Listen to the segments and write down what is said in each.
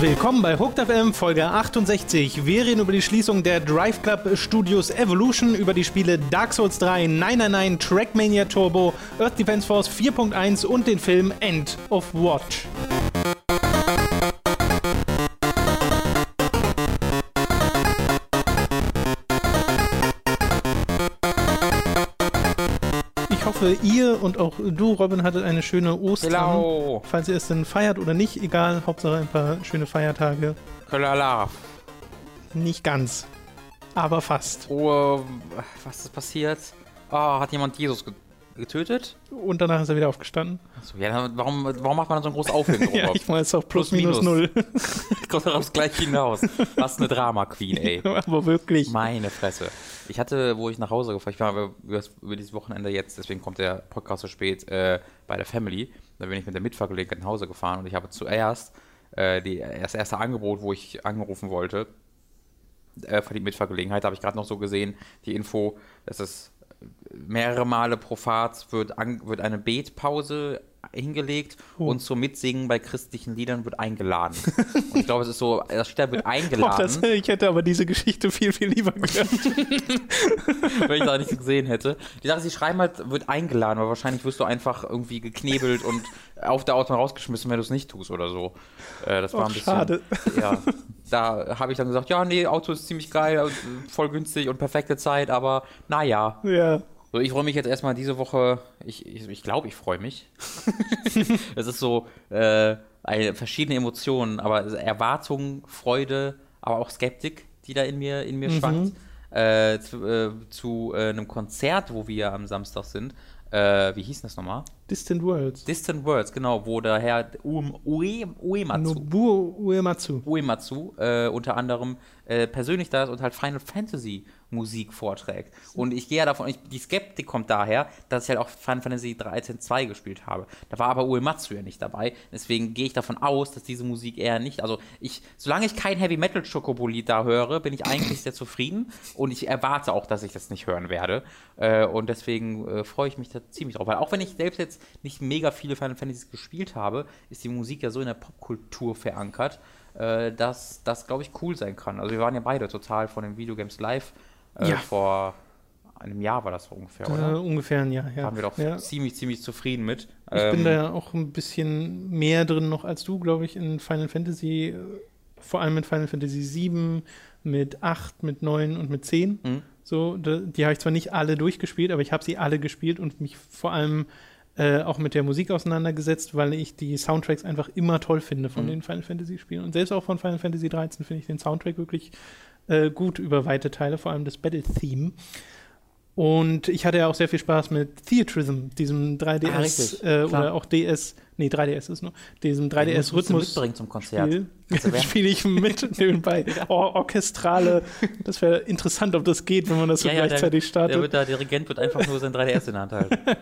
Willkommen bei Hooked FM Folge 68. Wir reden über die Schließung der Drive Club Studios Evolution, über die Spiele Dark Souls 3, 999, Trackmania Turbo, Earth Defense Force 4.1 und den Film End of Watch. Hoffe, ihr und auch du, Robin, hattet eine schöne Ostern. Hello. Falls ihr es denn feiert oder nicht, egal, Hauptsache ein paar schöne Feiertage. Kölalaf. Nicht ganz, aber fast. Oh, was ist passiert? Oh, hat jemand Jesus getötet? Und danach ist er wieder aufgestanden. Achso, ja, warum, warum macht man dann so ein großes Aufheben? Ja, ich meine, es ist auch plus, Plus, minus, minus. null. Kommt daraus gleich hinaus. Was eine Drama-Queen, ey. aber wirklich. Meine Fresse. Ich hatte, wo ich nach Hause gefahren, ich war über, über, über dieses Wochenende jetzt, deswegen kommt der Podcast so spät, äh, bei der Family. Da bin ich mit der Mitfahrgelegenheit nach Hause gefahren und ich habe zuerst äh, die, das erste Angebot, wo ich angerufen wollte, äh, für die Mitfahrgelegenheit, da habe ich gerade noch so gesehen, die Info, dass es mehrere Male pro Fahrt wird, an, wird eine Betpause hingelegt Oh. und zum Mitsingen bei christlichen Liedern wird eingeladen. und ich glaube, es ist so, das steht da, wird eingeladen. das, ich hätte aber diese Geschichte viel, viel lieber gehört. wenn ich da nicht gesehen hätte. Die Sache sie schreiben halt, wird eingeladen, aber wahrscheinlich wirst du einfach irgendwie geknebelt und auf der Autobahn rausgeschmissen, wenn du es nicht tust oder so. Äh, das war Och, ein bisschen. schade. Ja, da habe ich dann gesagt, ja, nee, Auto ist ziemlich geil, voll günstig und perfekte Zeit, aber naja. ja. So, ich freue mich jetzt erstmal diese Woche. Ich glaube, ich, ich, glaub, ich freue mich. es ist so äh, verschiedene Emotionen, aber Erwartung, Freude, aber auch Skeptik, die da in mir, in mir schwankt. Äh, zu äh, zu äh, einem Konzert, wo wir am Samstag sind. Äh, wie hieß das nochmal? Distant Worlds. Distant Words, genau, wo der Herr Uem- Ue, Uematsu, Nobuo Uematsu. Uematsu äh, unter anderem persönlich da ist und halt Final Fantasy Musik vorträgt. Und ich gehe ja davon, ich, die Skeptik kommt daher, dass ich halt auch Final Fantasy 13 2 gespielt habe. Da war aber Uematsu ja nicht dabei. Deswegen gehe ich davon aus, dass diese Musik eher nicht, also ich, solange ich kein Heavy Metal Schokobolit da höre, bin ich eigentlich sehr zufrieden und ich erwarte auch, dass ich das nicht hören werde. Äh, und deswegen äh, freue ich mich da ziemlich drauf. Weil auch wenn ich selbst jetzt nicht mega viele Final Fantasies gespielt habe, ist die Musik ja so in der Popkultur verankert, äh, dass das, glaube ich, cool sein kann. Also wir waren ja beide total von den Videogames live äh, Ja. vor einem Jahr war das ungefähr, Äh, oder? ungefähr ein Jahr, ja. Waren wir doch ja. ziemlich, ziemlich zufrieden mit. Ich Ähm, bin da ja auch ein bisschen mehr drin noch als du, glaube ich, in Final Fantasy. äh, Vor allem mit Final Fantasy 7, mit 8, mit 9 und mit 10. Mhm. So, da- die habe ich zwar nicht alle durchgespielt, aber ich habe sie alle gespielt und mich vor allem äh, auch mit der Musik auseinandergesetzt, weil ich die Soundtracks einfach immer toll finde von Mhm. den Final Fantasy Spielen. Und selbst auch von Final Fantasy 13 finde ich den Soundtrack wirklich äh, gut über weite Teile, vor allem das Battle Theme. Und ich hatte ja auch sehr viel Spaß mit Theatrism, diesem 3DS Ah, äh, oder auch DS, nee, 3DS ist nur, diesem musst du 3DS-Rhythmus. mitbringen zum Konzert. Spiel. Spiele ich mit nebenbei. Or orchestrale. Das wäre interessant, ob das geht, wenn man das so Ja, ja, gleichzeitig der, startet. der, der Dirigent wird einfach nur sein 3DS in der Hand halten.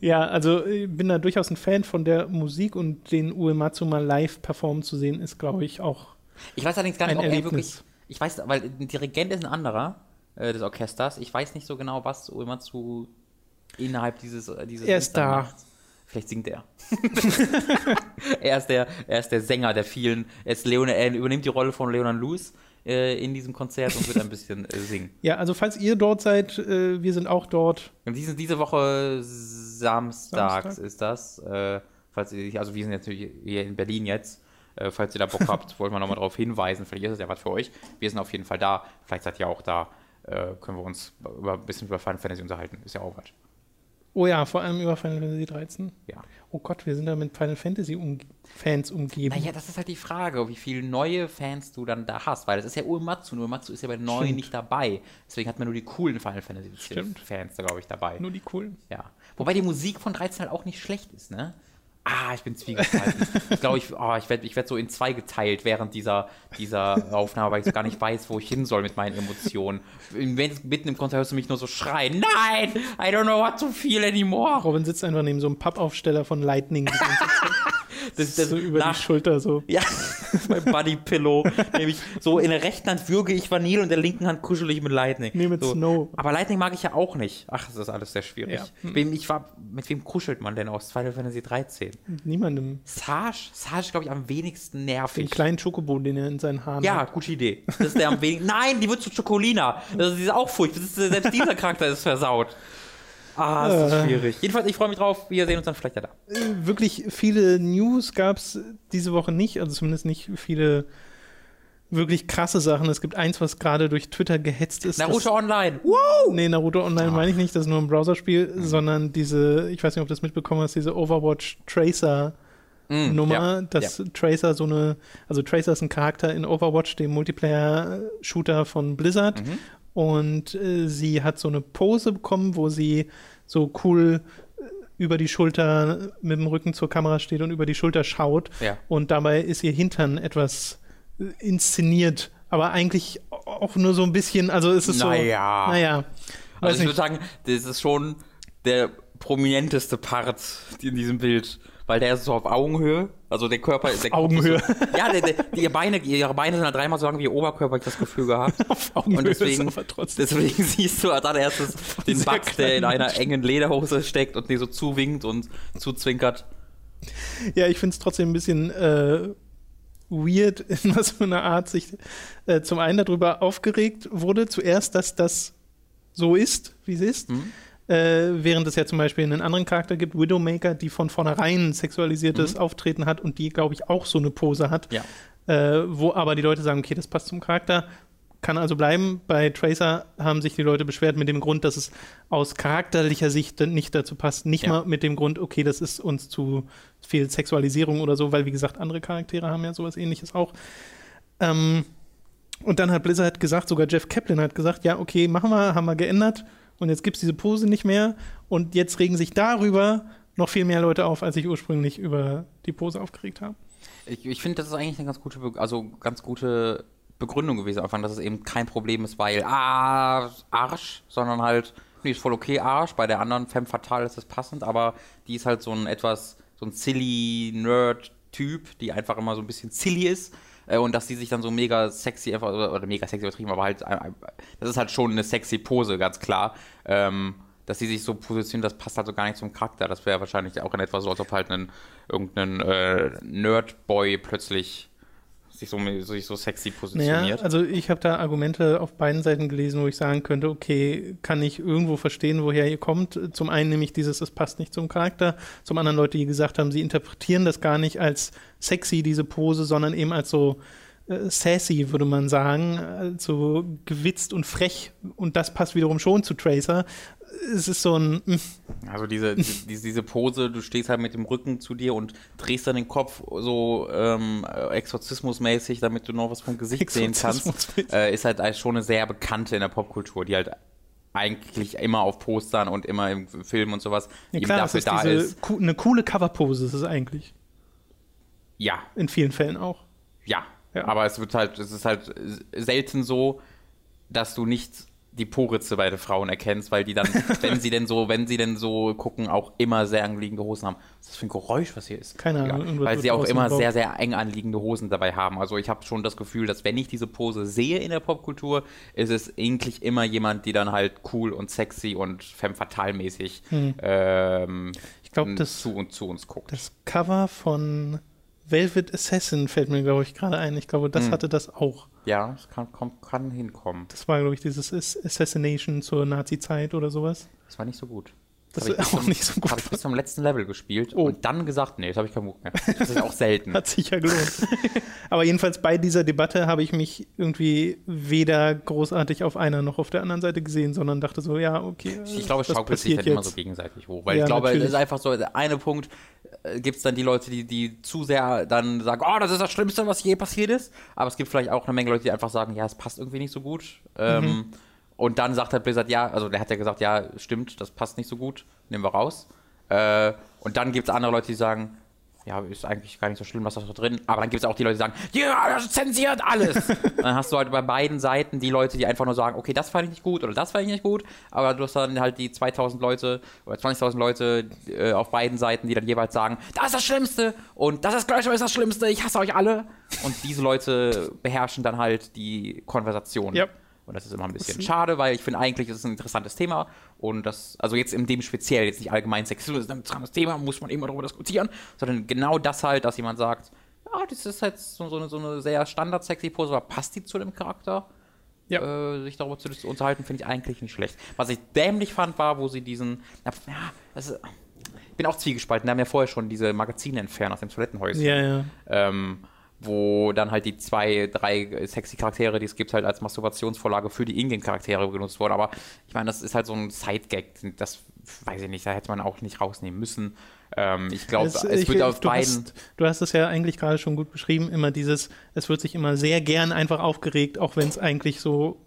Ja, also ich bin da durchaus ein Fan von der Musik und den Uematsu mal live performen zu sehen, ist, glaube ich, auch. Ich weiß allerdings gar nicht, ob er wirklich. Ich weiß, weil ein Dirigent ist ein anderer äh, des Orchesters. Ich weiß nicht so genau, was Uematsu innerhalb dieses äh, dieses Er ist da. macht. Vielleicht singt er. er, ist der, er ist der Sänger der vielen. Er, ist Leon, er übernimmt die Rolle von Leonard Lewis äh, in diesem Konzert und wird ein bisschen äh, singen. Ja, also falls ihr dort seid, äh, wir sind auch dort. Und diese, diese Woche samstags Samstag? ist das. Äh, falls ihr, also wir sind jetzt natürlich hier in Berlin jetzt. Äh, falls ihr da Bock habt, wollten wir nochmal darauf hinweisen. Vielleicht ist es ja was für euch. Wir sind auf jeden Fall da. Vielleicht seid ihr auch da. Äh, können wir uns über, ein bisschen über Final Fantasy unterhalten. Ist ja auch was. Oh ja, vor allem über Final Fantasy 13. Ja. Oh Gott, wir sind da mit Final Fantasy um Fans umgeben. Naja, das ist halt die Frage, wie viele neue Fans du dann da hast. Weil das ist ja Uematsu. Uematsu ist ja bei neuen Stimmt. nicht dabei. Deswegen hat man nur die coolen Final Fantasy Stimmt. Fans da, glaube ich, dabei. Nur die coolen. Ja. Wobei die Musik von 13 halt auch nicht schlecht ist, ne? Ah, ich bin zwiegespalten. ich glaube, ich, oh, ich werde ich werd so in zwei geteilt während dieser, dieser Aufnahme, weil ich so gar nicht weiß, wo ich hin soll mit meinen Emotionen. Wenn mitten im Konzert hörst du mich nur so schreien, nein, I don't know what to feel anymore. Robin sitzt einfach neben so einem Pappaufsteller von Lightning. Das, das so über nach, die Schulter so. Ja, mein Buddy Pillow. nämlich so in der rechten Hand würge ich Vanille und in der linken Hand kuschel ich mit Lightning. Nee, mit so. Snow. Aber Lightning mag ich ja auch nicht. Ach, das ist alles sehr schwierig. Ja. Wem, ich war, mit wem kuschelt man denn aus Final Fantasy 13? Niemandem. Sage? Sage ist, glaube ich, am wenigsten nervig. Den kleinen Schokobo, den er in seinen Haaren ja, hat. Ja, gute Idee. Das ist der am wenigsten. Nein, die wird zu Chocolina. Das ist auch furchtbar. Selbst dieser Charakter ist versaut. Ah, das ist äh. schwierig. Jedenfalls, ich freue mich drauf. Wir sehen uns dann vielleicht ja da. Äh, wirklich viele News gab es diese Woche nicht. Also zumindest nicht viele wirklich krasse Sachen. Es gibt eins, was gerade durch Twitter gehetzt ist. Naruto Online. Wow! Nee, Naruto Online meine ich nicht. Das ist nur ein Browserspiel, mhm. sondern diese, ich weiß nicht, ob du das mitbekommen hast, diese Overwatch Tracer. Mm, Nummer, ja, dass ja. Tracer so eine, also Tracer ist ein Charakter in Overwatch, dem Multiplayer-Shooter von Blizzard. Mhm und äh, sie hat so eine Pose bekommen, wo sie so cool äh, über die Schulter mit dem Rücken zur Kamera steht und über die Schulter schaut. Ja. Und dabei ist ihr Hintern etwas äh, inszeniert, aber eigentlich auch nur so ein bisschen, also ist es naja. so. Naja. Also ich würde sagen, das ist schon der prominenteste Part in diesem Bild weil der ist so auf Augenhöhe. Also der Körper ist. Augenhöhe. So, ja, der, der, die, Beine, ihre Beine sind halt dreimal so lang wie ihr Oberkörper, ich das Gefühl gehabt. auf Augenhöhe Und deswegen, deswegen siehst du als allererstes den Bugs, der in einer engen Lederhose steckt und die so zuwinkt und zuzwinkert. Ja, ich finde es trotzdem ein bisschen äh, weird, in was für einer Art sich äh, zum einen darüber aufgeregt wurde. Zuerst, dass das so ist, wie es ist. Mhm. Äh, während es ja zum Beispiel einen anderen Charakter gibt, Widowmaker, die von vornherein sexualisiertes mhm. Auftreten hat und die, glaube ich, auch so eine Pose hat. Ja. Äh, wo aber die Leute sagen, okay, das passt zum Charakter, kann also bleiben. Bei Tracer haben sich die Leute beschwert mit dem Grund, dass es aus charakterlicher Sicht nicht dazu passt. Nicht ja. mal mit dem Grund, okay, das ist uns zu viel Sexualisierung oder so, weil wie gesagt, andere Charaktere haben ja sowas ähnliches auch. Ähm, und dann hat Blizzard gesagt, sogar Jeff Kaplan hat gesagt, ja, okay, machen wir, haben wir geändert und jetzt gibt es diese Pose nicht mehr und jetzt regen sich darüber noch viel mehr Leute auf, als sich ursprünglich über die Pose aufgeregt haben. Ich, ich finde, das ist eigentlich eine ganz gute, also ganz gute Begründung gewesen, einfach, dass es eben kein Problem ist, weil ah, Arsch, sondern halt, nee, ist voll okay, Arsch. Bei der anderen Femme Fatale ist es passend, aber die ist halt so ein etwas, so ein silly Nerd-Typ, die einfach immer so ein bisschen silly ist äh, und dass die sich dann so mega sexy einfach, oder, oder mega sexy übertrieben, aber halt, das ist halt schon eine sexy Pose, ganz klar. Ähm, dass sie sich so positionieren, das passt halt so gar nicht zum Charakter. Das wäre wahrscheinlich auch in etwa so, als ob halt ein, irgendein äh, Nerdboy plötzlich sich so, sich so sexy positioniert. Naja, also ich habe da Argumente auf beiden Seiten gelesen, wo ich sagen könnte, okay, kann ich irgendwo verstehen, woher ihr kommt. Zum einen nämlich dieses, es passt nicht zum Charakter. Zum anderen Leute, die gesagt haben, sie interpretieren das gar nicht als sexy, diese Pose, sondern eben als so äh, sassy, würde man sagen, also gewitzt und frech. Und das passt wiederum schon zu Tracer es ist so ein. Hm. Also diese, diese, diese Pose, du stehst halt mit dem Rücken zu dir und drehst dann den Kopf so ähm, exorzismusmäßig, damit du noch was vom Gesicht sehen kannst, äh, ist halt schon eine sehr bekannte in der Popkultur, die halt eigentlich immer auf Postern und immer im Film und sowas ja, klar, dafür ist da ist. Eine coole Coverpose ist es eigentlich. Ja. In vielen Fällen auch. Ja. ja. Aber es wird halt, es ist halt selten so, dass du nichts die Poritze bei den Frauen erkennst, weil die dann, wenn sie denn so, wenn sie denn so gucken, auch immer sehr anliegende Hosen haben. Was ist das für ein Geräusch, was hier ist? Keine Ahnung. Ja, weil sie auch immer sehr, sehr eng anliegende Hosen dabei haben. Also ich habe schon das Gefühl, dass wenn ich diese Pose sehe in der Popkultur, ist es eigentlich immer jemand, die dann halt cool und sexy und femme fatale mäßig hm. ähm, ich glaub, das, zu, und zu uns guckt. Das Cover von Velvet Assassin fällt mir, glaube ich, gerade ein. Ich glaube, das hm. hatte das auch. Ja, das kann, kann, kann hinkommen. Das war, glaube ich, dieses Assassination zur Nazi-Zeit oder sowas. Das war nicht so gut. Das, ist auch nicht so gut. Habe ich bis zum letzten Level gespielt oh. und dann gesagt, nee, jetzt habe ich keinen Bock mehr. Das ist auch selten. Hat sich ja gelohnt. Aber jedenfalls bei dieser Debatte habe ich mich irgendwie weder großartig auf einer noch auf der anderen Seite gesehen, sondern dachte so, ja, okay. Ich glaube, es schaukelt sich dann immer so gegenseitig hoch. Weil ja, ich glaube, es ist einfach so, der eine Punkt äh, gibt es dann die Leute, die, die zu sehr dann sagen, oh, das ist das Schlimmste, was je passiert ist. Aber es gibt vielleicht auch eine Menge Leute, die einfach sagen, ja, es passt irgendwie nicht so gut. Ähm, mhm. Und dann sagt halt Blizzard, ja, also der hat ja gesagt, ja, stimmt, das passt nicht so gut, nehmen wir raus. Äh, und dann gibt es andere Leute, die sagen, ja, ist eigentlich gar nicht so schlimm, was da so drin. Aber dann gibt es auch die Leute, die sagen, ja, das zensiert alles. dann hast du halt bei beiden Seiten die Leute, die einfach nur sagen, okay, das fand ich nicht gut oder das fand ich nicht gut. Aber du hast dann halt die 2000 Leute oder 20.000 Leute äh, auf beiden Seiten, die dann jeweils sagen, das ist das Schlimmste und das ist gleich ist das Schlimmste, ich hasse euch alle. Und diese Leute beherrschen dann halt die Konversation. Ja. Und das ist immer ein bisschen schade, weil ich finde eigentlich ist es ein interessantes Thema und das, also jetzt in dem speziell, jetzt nicht allgemein Sexismus ist ein interessantes Thema, muss man immer darüber diskutieren, sondern genau das halt, dass jemand sagt, ja, das ist halt so, so eine, so eine sehr standard-sexy Pose, aber passt die zu dem Charakter? Ja. Äh, sich darüber zu unterhalten, finde ich eigentlich nicht schlecht. Was ich dämlich fand, war, wo sie diesen, ja, das ist, ich bin auch zwiegespalten, da haben ja vorher schon diese Magazine entfernt aus dem Toilettenhäuschen Ja, ja. ähm, wo dann halt die zwei, drei sexy Charaktere, die es gibt, halt als Masturbationsvorlage für die Ingame-Charaktere genutzt wurden. Aber ich meine, das ist halt so ein Side-Gag. Das weiß ich nicht, da hätte man auch nicht rausnehmen müssen. Ähm, ich glaube, es, ich- wird auf du beiden. Hast, du hast es ja eigentlich gerade schon gut beschrieben, immer dieses, es wird sich immer sehr gern einfach aufgeregt, auch wenn es eigentlich so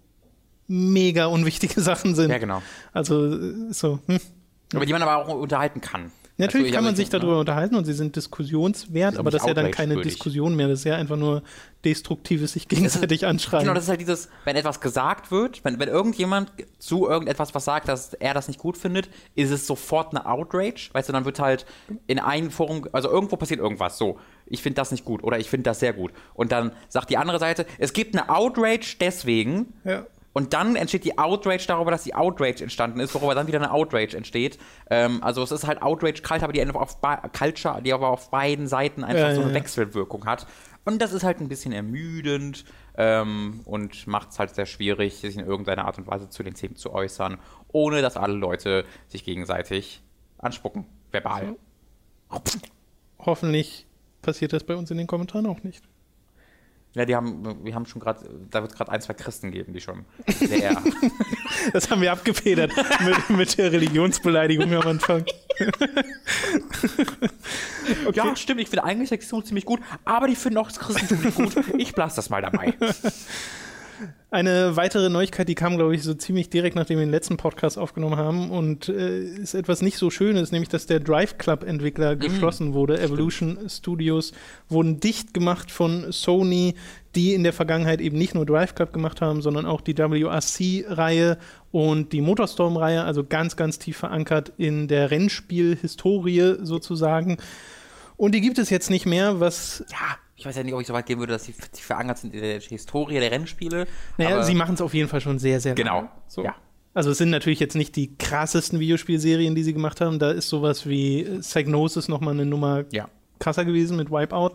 mega unwichtige Sachen sind. ja, genau. Also äh, so, hm. Aber die man aber auch unterhalten kann. Natürlich Also, kann man sich ich- ne? darüber unterhalten und sie sind diskussionswert, Sind aber das ist ja dann keine. Diskussion mehr, das ist ja einfach nur destruktives sich gegenseitig anschreien. Genau, das ist halt dieses, wenn etwas gesagt wird, wenn, wenn irgendjemand zu irgendetwas was sagt, dass er das nicht gut findet, ist es sofort eine Outrage. Weißt du, dann wird halt in einem Forum, also irgendwo passiert irgendwas, so, ich finde das nicht gut oder ich finde das sehr gut. Und dann sagt die andere Seite, es gibt eine Outrage deswegen, ja. Und dann entsteht die Outrage darüber, dass die Outrage entstanden ist, worüber dann wieder eine Outrage entsteht. Ähm, also es ist halt Outrage Culture, aber die einfach auf Culture, die aber auf beiden Seiten einfach Ja, so eine ja. Wechselwirkung hat. Und das ist halt ein bisschen ermüdend ähm, und macht es halt sehr schwierig, sich in irgendeiner Art und Weise zu den Themen zu äußern, ohne dass alle Leute sich gegenseitig anspucken, verbal. Hoffentlich passiert das bei uns in den Kommentaren auch nicht. Ja, die haben, wir haben schon gerade, da wird es gerade ein, zwei Christen geben, die schon sehr Das haben wir abgefedert mit, mit der Religionsbeleidigung am Anfang. Ja, stimmt, ich finde eigentlich Sexismus ziemlich gut, aber die finden auch das Christentum nicht gut. Ich blasse das mal dabei. Eine weitere Neuigkeit, die kam, glaube ich, so ziemlich direkt, nachdem wir den letzten Podcast aufgenommen haben und äh, ist etwas nicht so Schönes, nämlich dass der Drive Club Entwickler geschlossen wurde. Evolution Studios wurden dicht gemacht von Sony, die in der Vergangenheit eben nicht nur Drive Club gemacht haben, sondern auch die WRC-Reihe und die Motorstorm-Reihe, also ganz, ganz tief verankert in der Rennspiel-Historie sozusagen. Und die gibt es jetzt nicht mehr, was Ja, ich weiß ja nicht, ob ich so weit gehen würde, dass sie verankert sind in der Historie der Rennspiele. Naja, sie machen es auf jeden Fall schon sehr, sehr Genau, lange. So. ja. Also es sind natürlich jetzt nicht die krassesten Videospielserien, die sie gemacht haben. Da ist sowas wie äh, Psygnosis nochmal eine Nummer Ja. krasser gewesen mit Wipeout.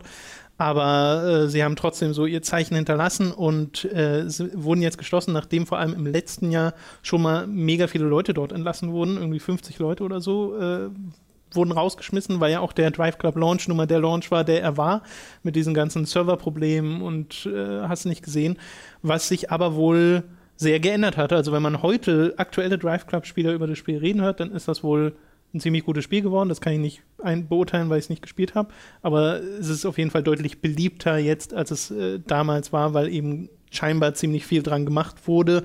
Aber äh, sie haben trotzdem so ihr Zeichen hinterlassen und äh, sie wurden jetzt geschlossen, nachdem vor allem im letzten Jahr schon mal mega viele Leute dort entlassen wurden. Irgendwie 50 Leute oder so äh, wurden rausgeschmissen, weil ja auch der Drive Club Launch nun mal der Launch war, der er war, mit diesen ganzen Serverproblemen und äh, hast nicht gesehen. Was sich aber wohl sehr geändert hatte. Also wenn man heute aktuelle Drive Club Spieler über das Spiel reden hört, dann ist das wohl ein ziemlich gutes Spiel geworden. Das kann ich nicht beurteilen, weil ich es nicht gespielt habe. Aber es ist auf jeden Fall deutlich beliebter jetzt, als es äh, damals war, weil eben scheinbar ziemlich viel dran gemacht wurde.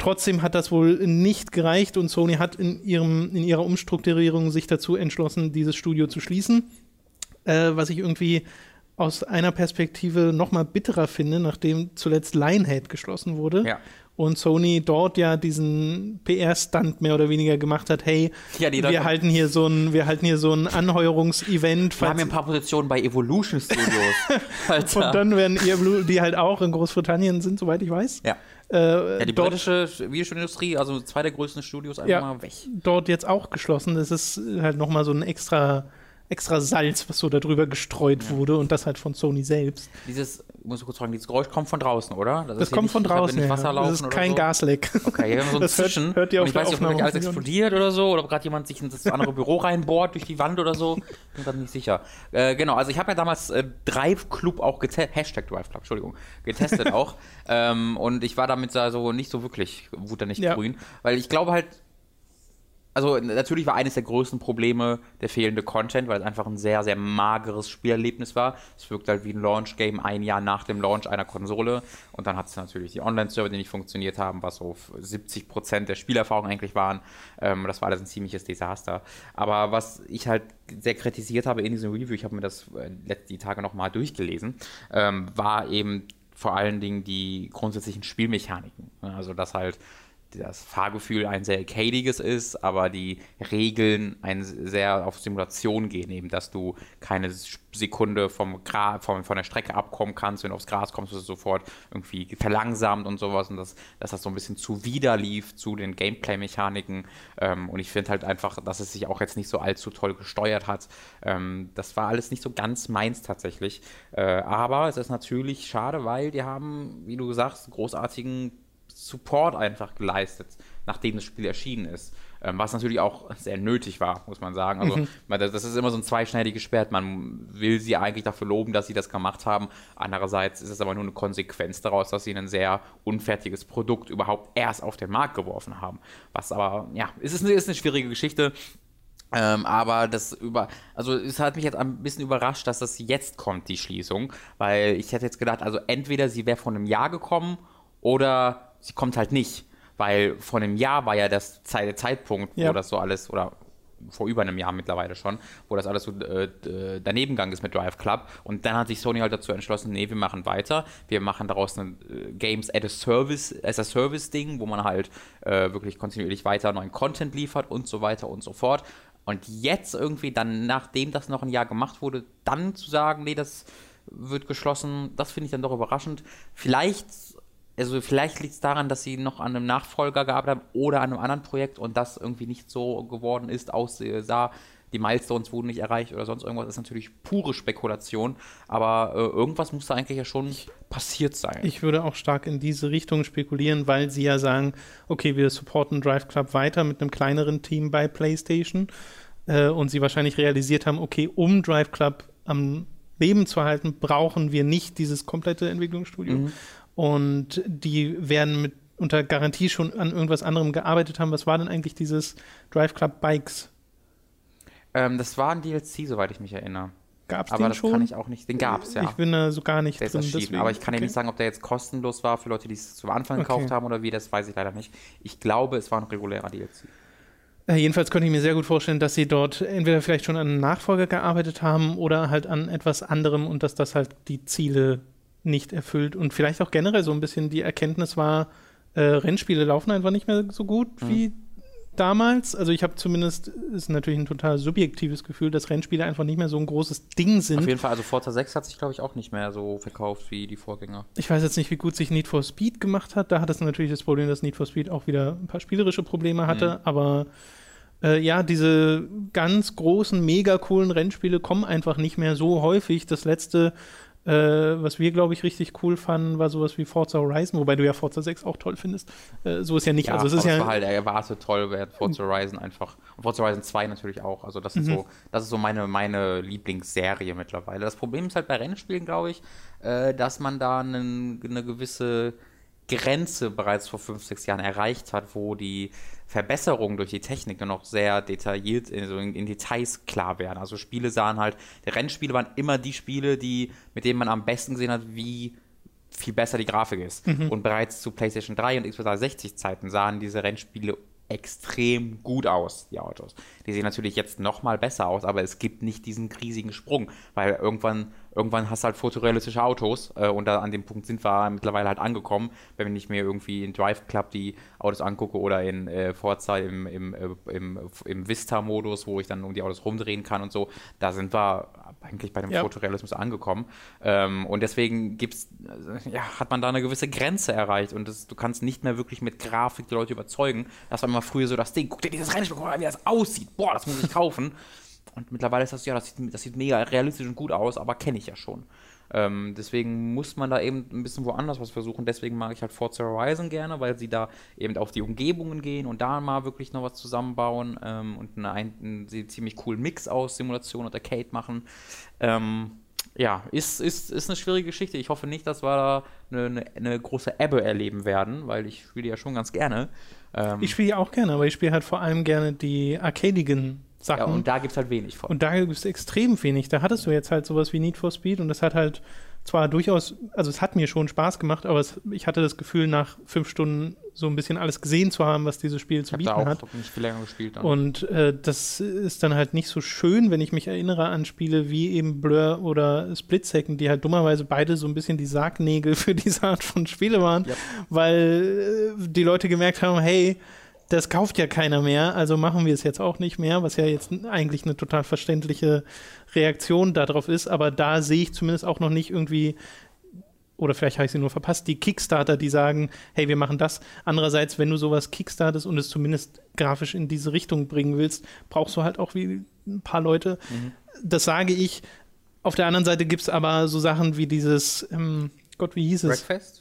Trotzdem hat das wohl nicht gereicht und Sony hat in, ihrem, in ihrer Umstrukturierung sich dazu entschlossen, dieses Studio zu schließen. Äh, was ich irgendwie aus einer Perspektive noch mal bitterer finde, nachdem zuletzt Lionhead geschlossen wurde Ja. und Sony dort ja diesen PR-Stunt mehr oder weniger gemacht hat. Hey, Ja, wir halten hier so ein, wir halten hier so ein Anheuerungsevent. Wir haben ja ein paar Positionen bei Evolution Studios. Und dann werden die halt auch in Großbritannien sind, soweit ich weiß. ja. Äh, ja, die britische Videospielindustrie, also zwei der größten Studios, einfach Ja. mal weg. dort jetzt auch geschlossen. Das ist halt noch mal so ein extra, extra Salz, was so darüber gestreut wurde und das halt von Sony selbst. Dieses, ich muss kurz fragen, dieses Geräusch kommt von draußen, oder? Das hier kommt nicht- von da draußen. nicht Ja. Das ist kein so. Gasleck. Okay, wir haben so ein Das hört- Zwischen. hört ihr auf ich weiß nicht, ob Aufnahme alles explodiert oder so, oder ob gerade jemand sich in das andere Büro reinbohrt durch die Wand oder so. Bin gerade nicht sicher. Äh, genau, also ich habe ja damals äh, Drive Club auch getestet, Hashtag Drive Club, Entschuldigung, getestet auch. Ähm, und ich war damit da so nicht so wirklich, wurde da nicht Ja. grün, weil ich glaube halt, also natürlich war eines der größten Probleme der fehlende Content, weil es einfach ein sehr, sehr mageres Spielerlebnis war. Es wirkt halt wie ein Launch-Game ein Jahr nach dem Launch einer Konsole. Und dann hat es natürlich die Online-Server, die nicht funktioniert haben, was so 70% der Spielerfahrung eigentlich waren. Ähm, das war alles ein ziemliches Desaster. Aber was ich halt sehr kritisiert habe in diesem Review, ich habe mir das äh, die Tage nochmal durchgelesen, ähm, war eben vor allen Dingen die grundsätzlichen Spielmechaniken. Also, dass halt das Fahrgefühl ein sehr arcadiges ist, aber die Regeln ein sehr auf Simulation gehen, eben, dass du keine Sekunde vom Gra vom, von der Strecke abkommen kannst, wenn du aufs Gras kommst, wirst du sofort irgendwie verlangsamt und sowas und das, dass das so ein bisschen zuwider lief zu den Gameplay-Mechaniken ähm, und ich finde halt einfach, dass es sich auch jetzt nicht so allzu toll gesteuert hat. Ähm, das war alles nicht so ganz meins tatsächlich, äh, aber es ist natürlich schade, weil die haben, wie du sagst, großartigen Support einfach geleistet, nachdem das Spiel erschienen ist. Ähm, was natürlich auch sehr nötig war, muss man sagen. Also, mhm. das ist immer so ein zweischneidiges Schwert. Man will sie eigentlich dafür loben, dass sie das gemacht haben. Andererseits ist es aber nur eine Konsequenz daraus, dass sie ein sehr unfertiges Produkt überhaupt erst auf den Markt geworfen haben. Was aber, ja, es ist eine, ist eine schwierige Geschichte. Ähm, aber das über, also es hat mich jetzt ein bisschen überrascht, dass das jetzt kommt, die Schließung, weil ich hätte jetzt gedacht, also entweder sie wäre vor einem Jahr gekommen oder sie kommt halt nicht, weil vor einem Jahr war ja das Zeit, der Zeitpunkt, ja. wo das so alles, oder vor über einem Jahr mittlerweile schon, wo das alles so äh, daneben gegangen ist mit Drive Club. Und dann hat sich Sony halt dazu entschlossen, nee, wir machen weiter. Wir machen daraus ein äh, Games as a Service, as a Service Ding, wo man halt äh, wirklich kontinuierlich weiter neuen Content liefert und so weiter und so fort. Und jetzt irgendwie dann, nachdem das noch ein Jahr gemacht wurde, dann zu sagen, nee, das wird geschlossen, das finde ich dann doch überraschend. Vielleicht also vielleicht liegt es daran, dass sie noch an einem Nachfolger gearbeitet haben oder an einem anderen Projekt und das irgendwie nicht so geworden ist, aussah, die Milestones wurden nicht erreicht oder sonst irgendwas, das ist natürlich pure Spekulation, aber äh, irgendwas muss da eigentlich ja schon passiert sein. Ich würde auch stark in diese Richtung spekulieren, weil sie ja sagen, okay, wir supporten Drive Club weiter mit einem kleineren Team bei PlayStation äh, und sie wahrscheinlich realisiert haben, okay, um Drive Club am Leben zu halten, brauchen wir nicht dieses komplette Entwicklungsstudio. Mhm. Und die werden mit unter Garantie schon an irgendwas anderem gearbeitet haben. Was war denn eigentlich dieses Drive Club Bikes? Ähm, das war ein DLC, soweit ich mich erinnere. Gab es den schon? kann ich auch nicht. Den gab es, ja. Ich bin da so gar nicht der drin. Ist deswegen, aber ich kann okay. dir nicht sagen, ob der jetzt kostenlos war für Leute, die es zum Anfang okay. gekauft haben oder wie, das weiß ich leider nicht. Ich glaube, es war ein regulärer DLC. Äh, jedenfalls könnte ich mir sehr gut vorstellen, dass sie dort entweder vielleicht schon an einem Nachfolger gearbeitet haben oder halt an etwas anderem und dass das halt die Ziele nicht erfüllt. Und vielleicht auch generell so ein bisschen die Erkenntnis war, äh, Rennspiele laufen einfach nicht mehr so gut mhm. wie damals. Also ich habe zumindest, ist natürlich ein total subjektives Gefühl, dass Rennspiele einfach nicht mehr so ein großes Ding sind. Auf jeden Fall, also Forza 6 hat sich, glaube ich, auch nicht mehr so verkauft wie die Vorgänger. Ich weiß jetzt nicht, wie gut sich Need for Speed gemacht hat. Da hat es natürlich das Problem, dass Need for Speed auch wieder ein paar spielerische Probleme hatte, mhm. aber äh, ja, diese ganz großen, mega coolen Rennspiele kommen einfach nicht mehr so häufig. Das letzte äh, was wir, glaube ich, richtig cool fanden, war sowas wie Forza Horizon, wobei du ja Forza 6 auch toll findest. Äh, so ist ja nicht. Ja, also es ist ja. war halt erwartet toll, wäre Forza Horizon einfach. Und Forza Horizon 2 natürlich auch. Also das ist mhm. so, das ist so meine, meine Lieblingsserie mittlerweile. Das Problem ist halt bei Rennspielen, glaube ich, äh, dass man da eine gewisse Grenze bereits vor fünf, sechs Jahren erreicht hat, wo die Verbesserungen durch die Technik nur noch sehr detailliert in, so in, in, Details klar werden. Also Spiele sahen halt, die Rennspiele waren immer die Spiele, die, mit denen man am besten gesehen hat, wie viel besser die Grafik ist. Mhm. Und bereits zu PlayStation 3 und Xbox 360 Zeiten sahen diese Rennspiele extrem gut aus, die Autos. Die sehen natürlich jetzt noch mal besser aus, aber es gibt nicht diesen riesigen Sprung, weil irgendwann, irgendwann hast du halt fotorealistische Autos äh, und da an dem Punkt sind wir mittlerweile halt angekommen, wenn ich mir irgendwie in Drive Club die Autos angucke oder in äh, Forza im, im, äh, im, im Vista-Modus, wo ich dann um die Autos rumdrehen kann und so, da sind wir eigentlich bei dem ja. Fotorealismus angekommen. Ähm, und deswegen gibt's, äh, ja, hat man da eine gewisse Grenze erreicht und das, du kannst nicht mehr wirklich mit Grafik die Leute überzeugen. Das war immer früher so das Ding, guck dir dieses Rennspiel, guck mal, wie das aussieht, boah, das muss ich kaufen. Und mittlerweile ist das, ja, das sieht, das sieht mega realistisch und gut aus, aber kenne ich ja schon. Ähm, deswegen muss man da eben ein bisschen woanders was versuchen. Deswegen mag ich halt Forza Horizon gerne, weil sie da eben auf die Umgebungen gehen und da mal wirklich noch was zusammenbauen ähm, und eine, einen, einen, ziemlich coolen Mix aus Simulation und Arcade machen. Ähm, ja, ist, ist, ist eine schwierige Geschichte. Ich hoffe nicht, dass wir da eine, eine, eine große Ebbe erleben werden, weil ich spiele ja schon ganz gerne. Ähm, ich spiele ja auch gerne, aber ich spiele halt vor allem gerne die arcadigen Sachen. Ja, und da gibt es halt wenig von. Und da gibt es extrem wenig. Da hattest du jetzt halt sowas wie Need for Speed und das hat halt zwar durchaus, also es hat mir schon Spaß gemacht, aber es, ich hatte das Gefühl, nach fünf Stunden so ein bisschen alles gesehen zu haben, was dieses Spiel zu bieten da auch hat. Nicht viel länger gespielt. Dann. Und äh, das ist dann halt nicht so schön, wenn ich mich erinnere an Spiele wie eben Blur oder Split Second, die halt dummerweise beide so ein bisschen die Sargnägel für diese Art von Spiele waren, ja. weil äh, die Leute gemerkt haben, hey, das kauft ja keiner mehr, also machen wir es jetzt auch nicht mehr, was ja jetzt eigentlich eine total verständliche Reaktion darauf ist, aber da sehe ich zumindest auch noch nicht irgendwie, oder vielleicht habe ich sie nur verpasst, die Kickstarter, die sagen, hey, wir machen das. Andererseits, wenn du sowas kickstartest und es zumindest grafisch in diese Richtung bringen willst, brauchst du halt auch wie ein paar Leute. Mhm. Das sage ich. Auf der anderen Seite gibt es aber so Sachen wie dieses, ähm, Gott, wie hieß es? Breakfast?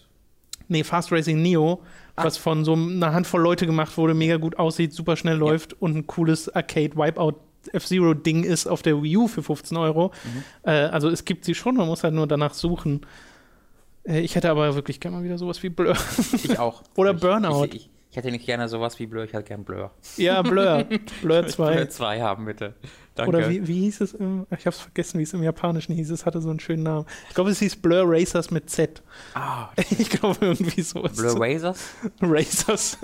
Nee, Fast Racing Neo Ach. was von so einer Handvoll Leute gemacht wurde, mega gut aussieht, super schnell ja. läuft und ein cooles Arcade-Wipeout F-Zero-Ding ist auf der Wii U für 15 Euro. Mhm. Äh, also es gibt sie schon, man muss halt nur danach suchen. Äh, ich hätte aber wirklich gerne mal wieder sowas wie Blur. Ich auch. Oder ich, Burnout. Ich, ich, ich, hätte nicht gerne sowas wie Blur, ich hätte gerne Blur. Ja, Blur. Blur 2. Blur 2 haben, bitte. Danke. Oder wie, wie hieß es? Im, ich habe es vergessen, wie es im Japanischen hieß. Es hatte so einen schönen Namen. Ich glaube, es hieß Blur Racers mit Z. Ah. Ich glaube irgendwie so. Blur Racers? Racers.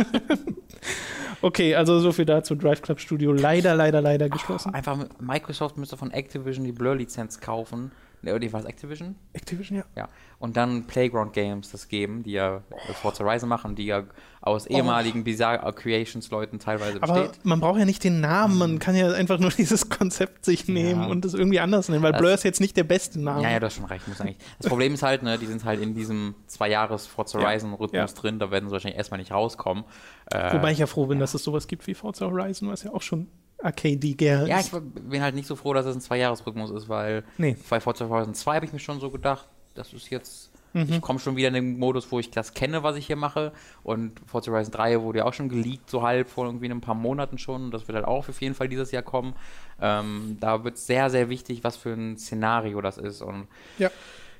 okay, also so viel dazu. Drive Club Studio leider, leider, leider geschlossen. Oh, einfach Microsoft müsste von Activision die Blur-Lizenz kaufen Die war es Activision? Activision, ja. Ja. Und dann Playground Games das geben, die ja oh. Forza Horizon machen, die ja aus ehemaligen oh. Bizarre Creations Leuten teilweise Aber besteht. man braucht ja nicht den Namen, man kann ja einfach nur dieses Konzept sich nehmen ja. und das irgendwie anders nennen, weil das Blur ist jetzt nicht der beste Name. Ja, ja, du hast schon recht, muss eigentlich. Das Problem ist halt, ne, die sind halt in diesem zwei Jahres Forza Horizon Rhythmus ja. drin, da werden sie wahrscheinlich erstmal nicht rauskommen. Äh, Wobei ich ja froh bin, dass es sowas gibt wie Forza Horizon, was ja auch schon arcadiger Ja, ich bin halt nicht so froh, dass es ein Zwei-Jahres-Rhythmus ist, weil nee. bei Forza Horizon 2 habe ich mir schon so gedacht, das ist jetzt, mhm. ich komme schon wieder in den Modus, wo ich das kenne, was ich hier mache. Und Forza Horizon 3 wurde ja auch schon geleakt, so halb vor irgendwie ein paar Monaten schon. Das wird halt auch auf jeden Fall dieses Jahr kommen. Ähm, da wird es sehr, sehr wichtig, was für ein Szenario das ist. Und ja.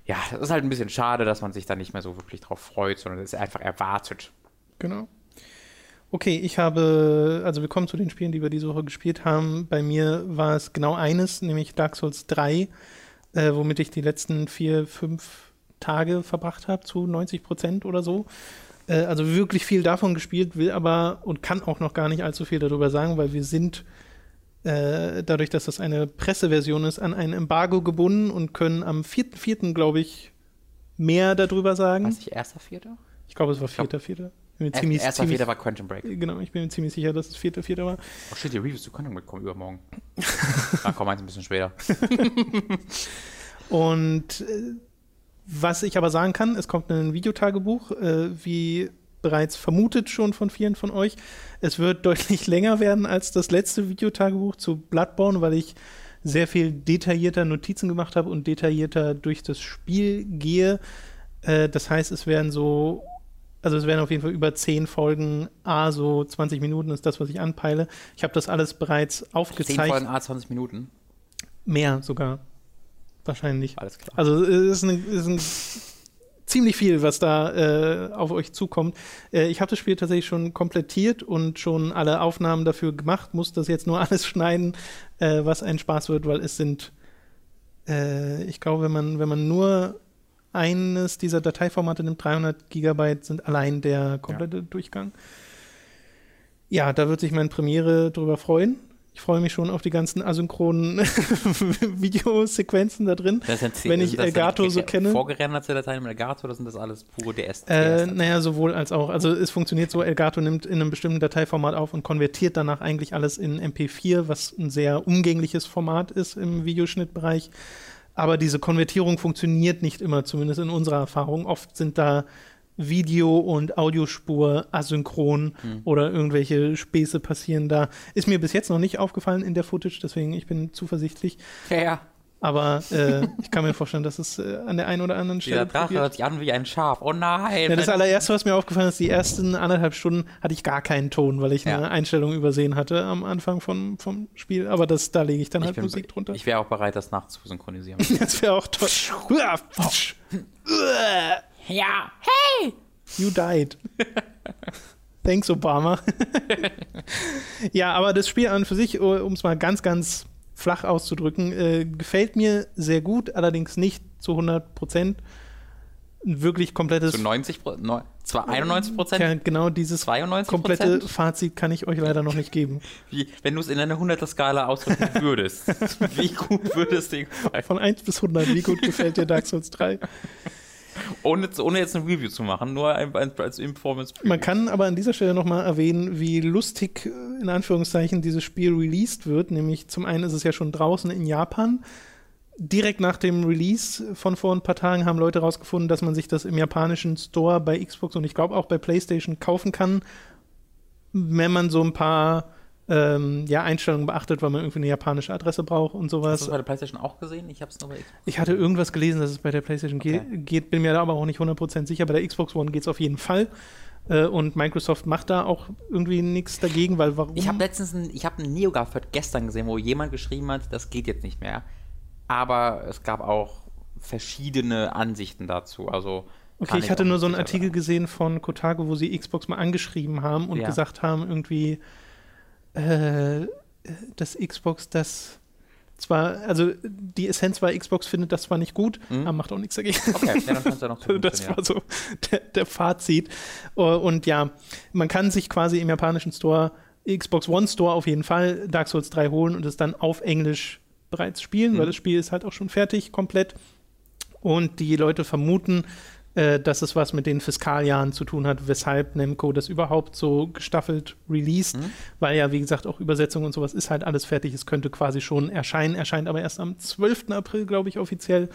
ja, das ist halt ein bisschen schade, dass man sich da nicht mehr so wirklich drauf freut, sondern es einfach erwartet. Genau. Okay, ich habe, also wir kommen zu den Spielen, die wir diese Woche gespielt haben. Bei mir war es genau eines, nämlich Dark Souls 3, äh, womit ich die letzten vier, fünf Tage verbracht habe, zu 90 Prozent oder so. Äh, also wirklich viel davon gespielt, will aber und kann auch noch gar nicht allzu viel darüber sagen, weil wir sind äh, dadurch, dass das eine Presseversion ist, an ein Embargo gebunden und können am 4.4., glaube ich, mehr darüber sagen. Was ich, 1.4.? Ich glaube, es war 4.4. Bin mir ziemlich, Erster ziemlich, Vierter war Quantum Break. Genau, ich bin mir ziemlich sicher, dass es vierter, vierter war. Oh shit, die Reviews zu Quantum Break kommen übermorgen. Na komm, eins ein bisschen später. Und äh, was ich aber sagen kann, es kommt ein Videotagebuch, äh, wie bereits vermutet schon von vielen von euch. Es wird deutlich länger werden als das letzte Videotagebuch zu Bloodborne, weil ich sehr viel detaillierter Notizen gemacht habe und detaillierter durch das Spiel gehe. Äh, das heißt, es werden so also es werden auf jeden Fall über zehn Folgen, a so 20 Minuten ist das, was ich anpeile. Ich habe das alles bereits aufgezeichnet. Zehn Folgen, a 20 Minuten? Mehr sogar. Wahrscheinlich. Alles klar. Also es ist, eine, ist ein ziemlich viel, was da äh, auf euch zukommt. Äh, ich habe das Spiel tatsächlich schon komplettiert und schon alle Aufnahmen dafür gemacht, muss das jetzt nur alles schneiden, äh, was ein Spaß wird, weil es sind, äh, ich glaube, wenn man, wenn man nur eines dieser Dateiformate nimmt 300 Gigabyte, sind allein der komplette ja. Durchgang. Ja, da wird sich mein Premiere drüber freuen. Ich freue mich schon auf die ganzen asynchronen Videosequenzen da drin. Sind, wenn ich Elgato so kenne. Vorgerenderte Dateien mit Elgato oder sind das alles pure DS? Äh, naja, sowohl als auch. Also es funktioniert so, Elgato nimmt in einem bestimmten Dateiformat auf und konvertiert danach eigentlich alles in MP4, was ein sehr umgängliches Format ist im Videoschnittbereich. Aber diese Konvertierung funktioniert nicht immer, zumindest in unserer Erfahrung. Oft sind da Video- und Audiospur asynchron hm. oder irgendwelche Späße passieren da. Ist mir bis jetzt noch nicht aufgefallen in der Footage, deswegen ich bin zuversichtlich. Ja, ja. Aber äh, ich kann mir vorstellen, dass es äh, an der einen oder anderen Stelle. Dieser Drache hört sich an wie ein Schaf. Oh nein! Ja, das allererste, was mir aufgefallen ist, die ersten anderthalb Stunden hatte ich gar keinen Ton, weil ich Ja. eine Einstellung übersehen hatte am Anfang vom, vom Spiel. Aber das, da lege ich dann ich, halt bin, Musik drunter. ich wäre auch bereit, das nachzusynchronisieren. das wäre auch toll. ja! You died. Thanks, Obama. ja, aber das Spiel an für sich, um es mal ganz, ganz flach auszudrücken, äh, gefällt mir sehr gut, allerdings nicht zu 100 Prozent. Ein wirklich komplettes. Zu 90 Pro- neun- zwar 91 Prozent? Ja, genau dieses 92 komplette Prozent? Fazit kann ich euch leider noch nicht geben. Wie, wenn du es in einer 100er Skala ausdrücken würdest, wie gut würde es dir gefallen? Von 1 bis 100, wie gut gefällt dir Dark Souls 3? Ohne, ohne jetzt ein Review zu machen, nur ein, ein, als Informans Man kann aber an dieser Stelle nochmal erwähnen, wie lustig äh, in Anführungszeichen dieses Spiel released wird. Nämlich zum einen ist es ja schon draußen in Japan. Direkt nach dem Release von vor ein paar Tagen haben Leute herausgefunden, dass man sich das im japanischen Store bei Xbox und ich glaube auch bei PlayStation kaufen kann, wenn man so ein paar ähm, ja, Einstellungen beachtet, weil man irgendwie eine japanische Adresse braucht und Hast du sowas. das bei der PlayStation auch gesehen? Ich habe es nur bei Xbox. Ich hatte irgendwas gelesen, dass es bei der PlayStation Okay. geht, bin mir da aber auch nicht 100% sicher. Bei der Xbox One geht es auf jeden Fall. Äh, und Microsoft macht da auch irgendwie nichts dagegen, weil warum? Ich habe letztens ein, ich habe einen NeoGAF gestern gesehen, wo jemand geschrieben hat, das geht jetzt nicht mehr. Aber es gab auch verschiedene Ansichten dazu. Also okay, ich hatte nur so einen Artikel gesehen von Kotaku, wo sie Xbox mal angeschrieben haben und Ja. gesagt haben, irgendwie, äh, dass Xbox das zwar, also die Essenz war, Xbox findet das zwar nicht gut, Mhm. aber macht auch nichts dagegen. Okay, ja, dann kannst du noch so Das war so der, der Fazit. Uh, Und ja, man kann sich quasi im japanischen Store, Xbox One Store auf jeden Fall, Dark Souls 3 holen und es dann auf Englisch bereits spielen, Mhm. weil das Spiel ist halt auch schon fertig, komplett. Und die Leute vermuten, äh, dass es was mit den Fiskaljahren zu tun hat, weshalb Nemco das überhaupt so gestaffelt released, Mhm. weil ja, wie gesagt, auch Übersetzung und sowas ist halt alles fertig. Es könnte quasi schon erscheinen, erscheint aber erst am 12. April, glaube ich, offiziell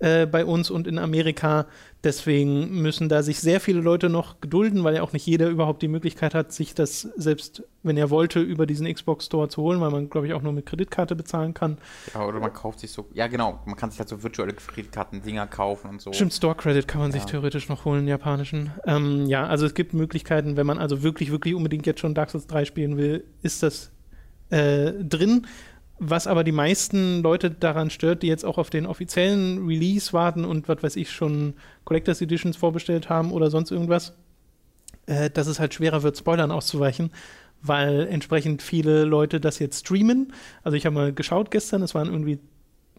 äh, bei uns und in Amerika. Deswegen müssen da sich sehr viele Leute noch gedulden, weil ja auch nicht jeder überhaupt die Möglichkeit hat, sich das selbst, wenn er wollte, über diesen Xbox Store zu holen, weil man, glaube ich, auch nur mit Kreditkarte bezahlen kann. Ja, oder man kauft sich so, ja genau, man kann sich halt so virtuelle Kreditkarten-Dinger kaufen und so. Stimmt, Store Credit kann man sich Ja. theoretisch noch holen, japanischen. Ähm, ja, also es gibt Möglichkeiten, wenn man also wirklich, wirklich unbedingt jetzt schon Dark Souls 3 spielen will, ist das äh, drin. Was aber die meisten Leute daran stört, die jetzt auch auf den offiziellen Release warten und was weiß ich schon Collectors Editions vorbestellt haben oder sonst irgendwas, äh, dass es halt schwerer wird, Spoilern auszuweichen, weil entsprechend viele Leute das jetzt streamen. Also ich habe mal geschaut gestern, es waren irgendwie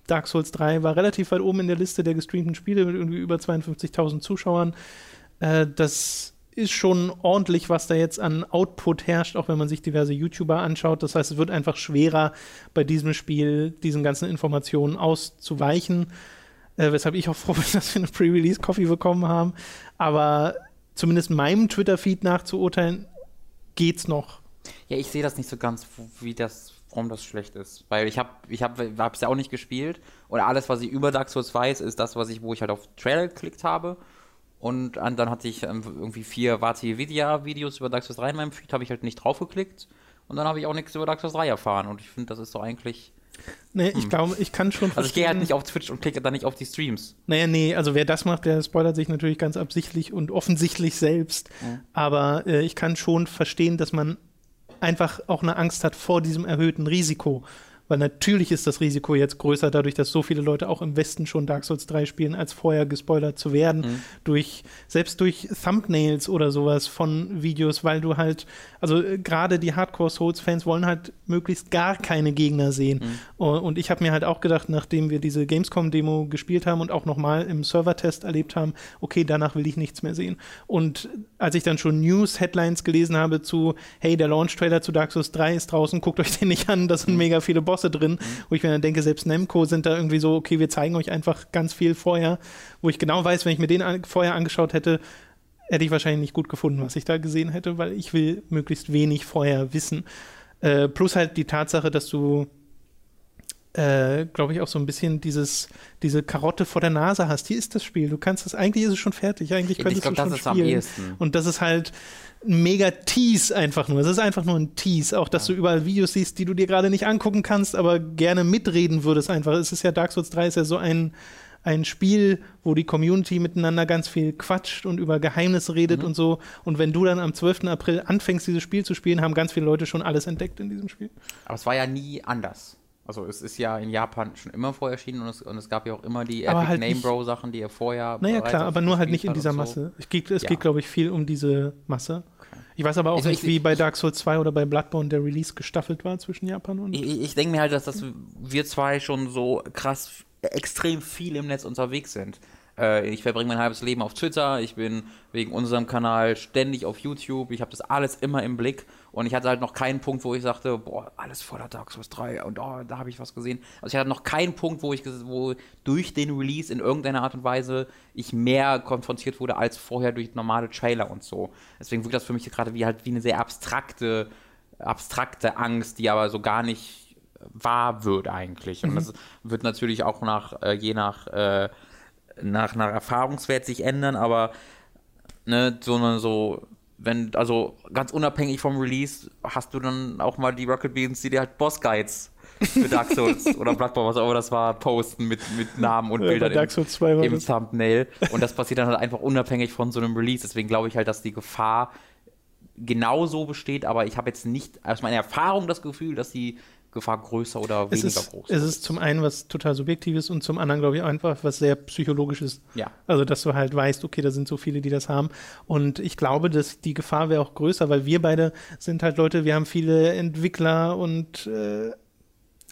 Dark Souls 3 war relativ weit oben in der Liste der gestreamten Spiele mit irgendwie über 52.000 Zuschauern. Äh, das ist schon ordentlich, was da jetzt an Output herrscht, auch wenn man sich diverse YouTuber anschaut. Das heißt, es wird einfach schwerer, bei diesem Spiel diesen ganzen Informationen auszuweichen. Äh, weshalb ich auch froh bin, dass wir eine Pre-Release-Coffee bekommen haben. Aber zumindest meinem Twitter-Feed nach zu urteilen, geht's noch. Ja, ich sehe das nicht so ganz, wie das, warum das schlecht ist. Weil ich habe ich hab, hab's ja auch nicht gespielt. Und alles, was ich über Dark Souls weiß, ist das, was ich, wo ich halt auf Trailer geklickt habe. Und an- dann hatte ich ähm, irgendwie vier Vati Vidya Videos über Dark Souls 3 in meinem Feed, habe ich halt nicht draufgeklickt. Und dann habe ich auch nichts über Dark Souls 3 erfahren. Und ich finde, das ist doch eigentlich. Nee, ich glaube, ich kann schon Also ich gehe halt nicht auf Twitch und klicke dann nicht auf die Streams. Naja, nee, also wer das macht, der spoilert sich natürlich ganz absichtlich und offensichtlich selbst. Mhm. Aber äh, ich kann schon verstehen, dass man einfach auch eine Angst hat vor diesem erhöhten Risiko. Weil natürlich ist das Risiko jetzt größer, dadurch, dass so viele Leute auch im Westen schon Dark Souls 3 spielen, als vorher gespoilert zu werden. Mhm. Durch, selbst durch Thumbnails oder sowas von Videos, weil du halt, also äh, gerade die Hardcore-Souls-Fans wollen halt möglichst gar keine Gegner sehen. Mhm. Und ich habe mir halt auch gedacht, nachdem wir diese Gamescom-Demo gespielt haben und auch nochmal im Server-Test erlebt haben, okay, danach will ich nichts mehr sehen. Und als ich dann schon News-Headlines gelesen habe zu, hey, der Launch-Trailer zu Dark Souls 3 ist draußen, guckt euch den nicht an, da sind mega viele Bosse drin, wo ich mir dann denke, selbst Nemco sind da irgendwie so, okay, wir zeigen euch einfach ganz viel vorher, wo ich genau weiß, wenn ich mir den an vorher angeschaut hätte, hätte ich wahrscheinlich nicht gut gefunden, was ich da gesehen hätte, weil ich will möglichst wenig vorher wissen. Äh, plus halt die Tatsache, dass du äh, glaube ich, auch so ein bisschen dieses, diese Karotte vor der Nase hast. Hier ist das Spiel. Du kannst es, eigentlich ist es schon fertig. Eigentlich Ich könntest glaub, du schon spielen. Und das ist halt ein mega Tease einfach nur. Es ist einfach nur ein Tease. Auch, dass du überall Videos siehst, die du dir gerade nicht angucken kannst, aber gerne mitreden würdest einfach. Es ist ja Dark Souls 3 ist ja so ein, ein Spiel, wo die Community miteinander ganz viel quatscht und über Geheimnisse redet und so. Und wenn du dann am 12. April anfängst, dieses Spiel zu spielen, haben ganz viele Leute schon alles entdeckt in diesem Spiel. Aber es war ja nie anders. Also es ist ja in Japan schon immer vorher erschienen und es, und es gab ja auch immer die Aber Epic halt Name Bro Sachen, die er vorher. Naja, klar, aber nur halt nicht in dieser so. Masse. Es geht, es Ja. geht glaube ich, viel um diese Masse. Ich weiß aber auch Also nicht, ich- wie bei Dark Souls 2 oder bei Bloodborne der Release gestaffelt war zwischen Japan und. Ich, ich- ich denke mir halt, dass das wir zwei schon so krass extrem viel im Netz unterwegs sind. Äh, ich verbringe mein halbes Leben auf Twitter, ich bin wegen unserem Kanal ständig auf YouTube, ich habe das alles immer im Blick und ich hatte halt noch keinen Punkt, wo ich sagte, boah, alles voller Dark Souls 3 und oh, da habe ich was gesehen. Also ich hatte noch keinen Punkt, wo ich wo durch den Release in irgendeiner Art und Weise ich mehr konfrontiert wurde als vorher durch normale Trailer und so. Deswegen wirkt das für mich gerade wie halt wie eine sehr abstrakte abstrakte Angst, die aber so gar nicht wahr wird eigentlich. Und das wird natürlich auch nach, äh, je nach, äh, nach, nach Erfahrungswert sich ändern, aber ne, sondern so, wenn, also ganz unabhängig vom Release, hast du dann auch mal die Rocket Beans, die dir halt Boss Guides für Dark Souls oder Bloodborne, was auch immer das war, posten mit, mit Namen und Ja, Bildern Dark im, Souls 2 war im das. Thumbnail. Und das passiert dann halt einfach unabhängig von so einem Release. Deswegen glaube ich halt, dass die Gefahr genauso besteht, aber ich habe jetzt nicht aus meiner Erfahrung das Gefühl, dass die Gefahr größer oder Es weniger ist, groß es ist zum einen was total Subjektives und zum anderen, glaube ich, einfach was sehr Psychologisches. Ja. Also, dass du halt weißt, okay, da sind so viele, die das haben. Und ich glaube, dass die Gefahr wäre auch größer, weil wir beide sind halt Leute, wir haben viele Entwickler und äh,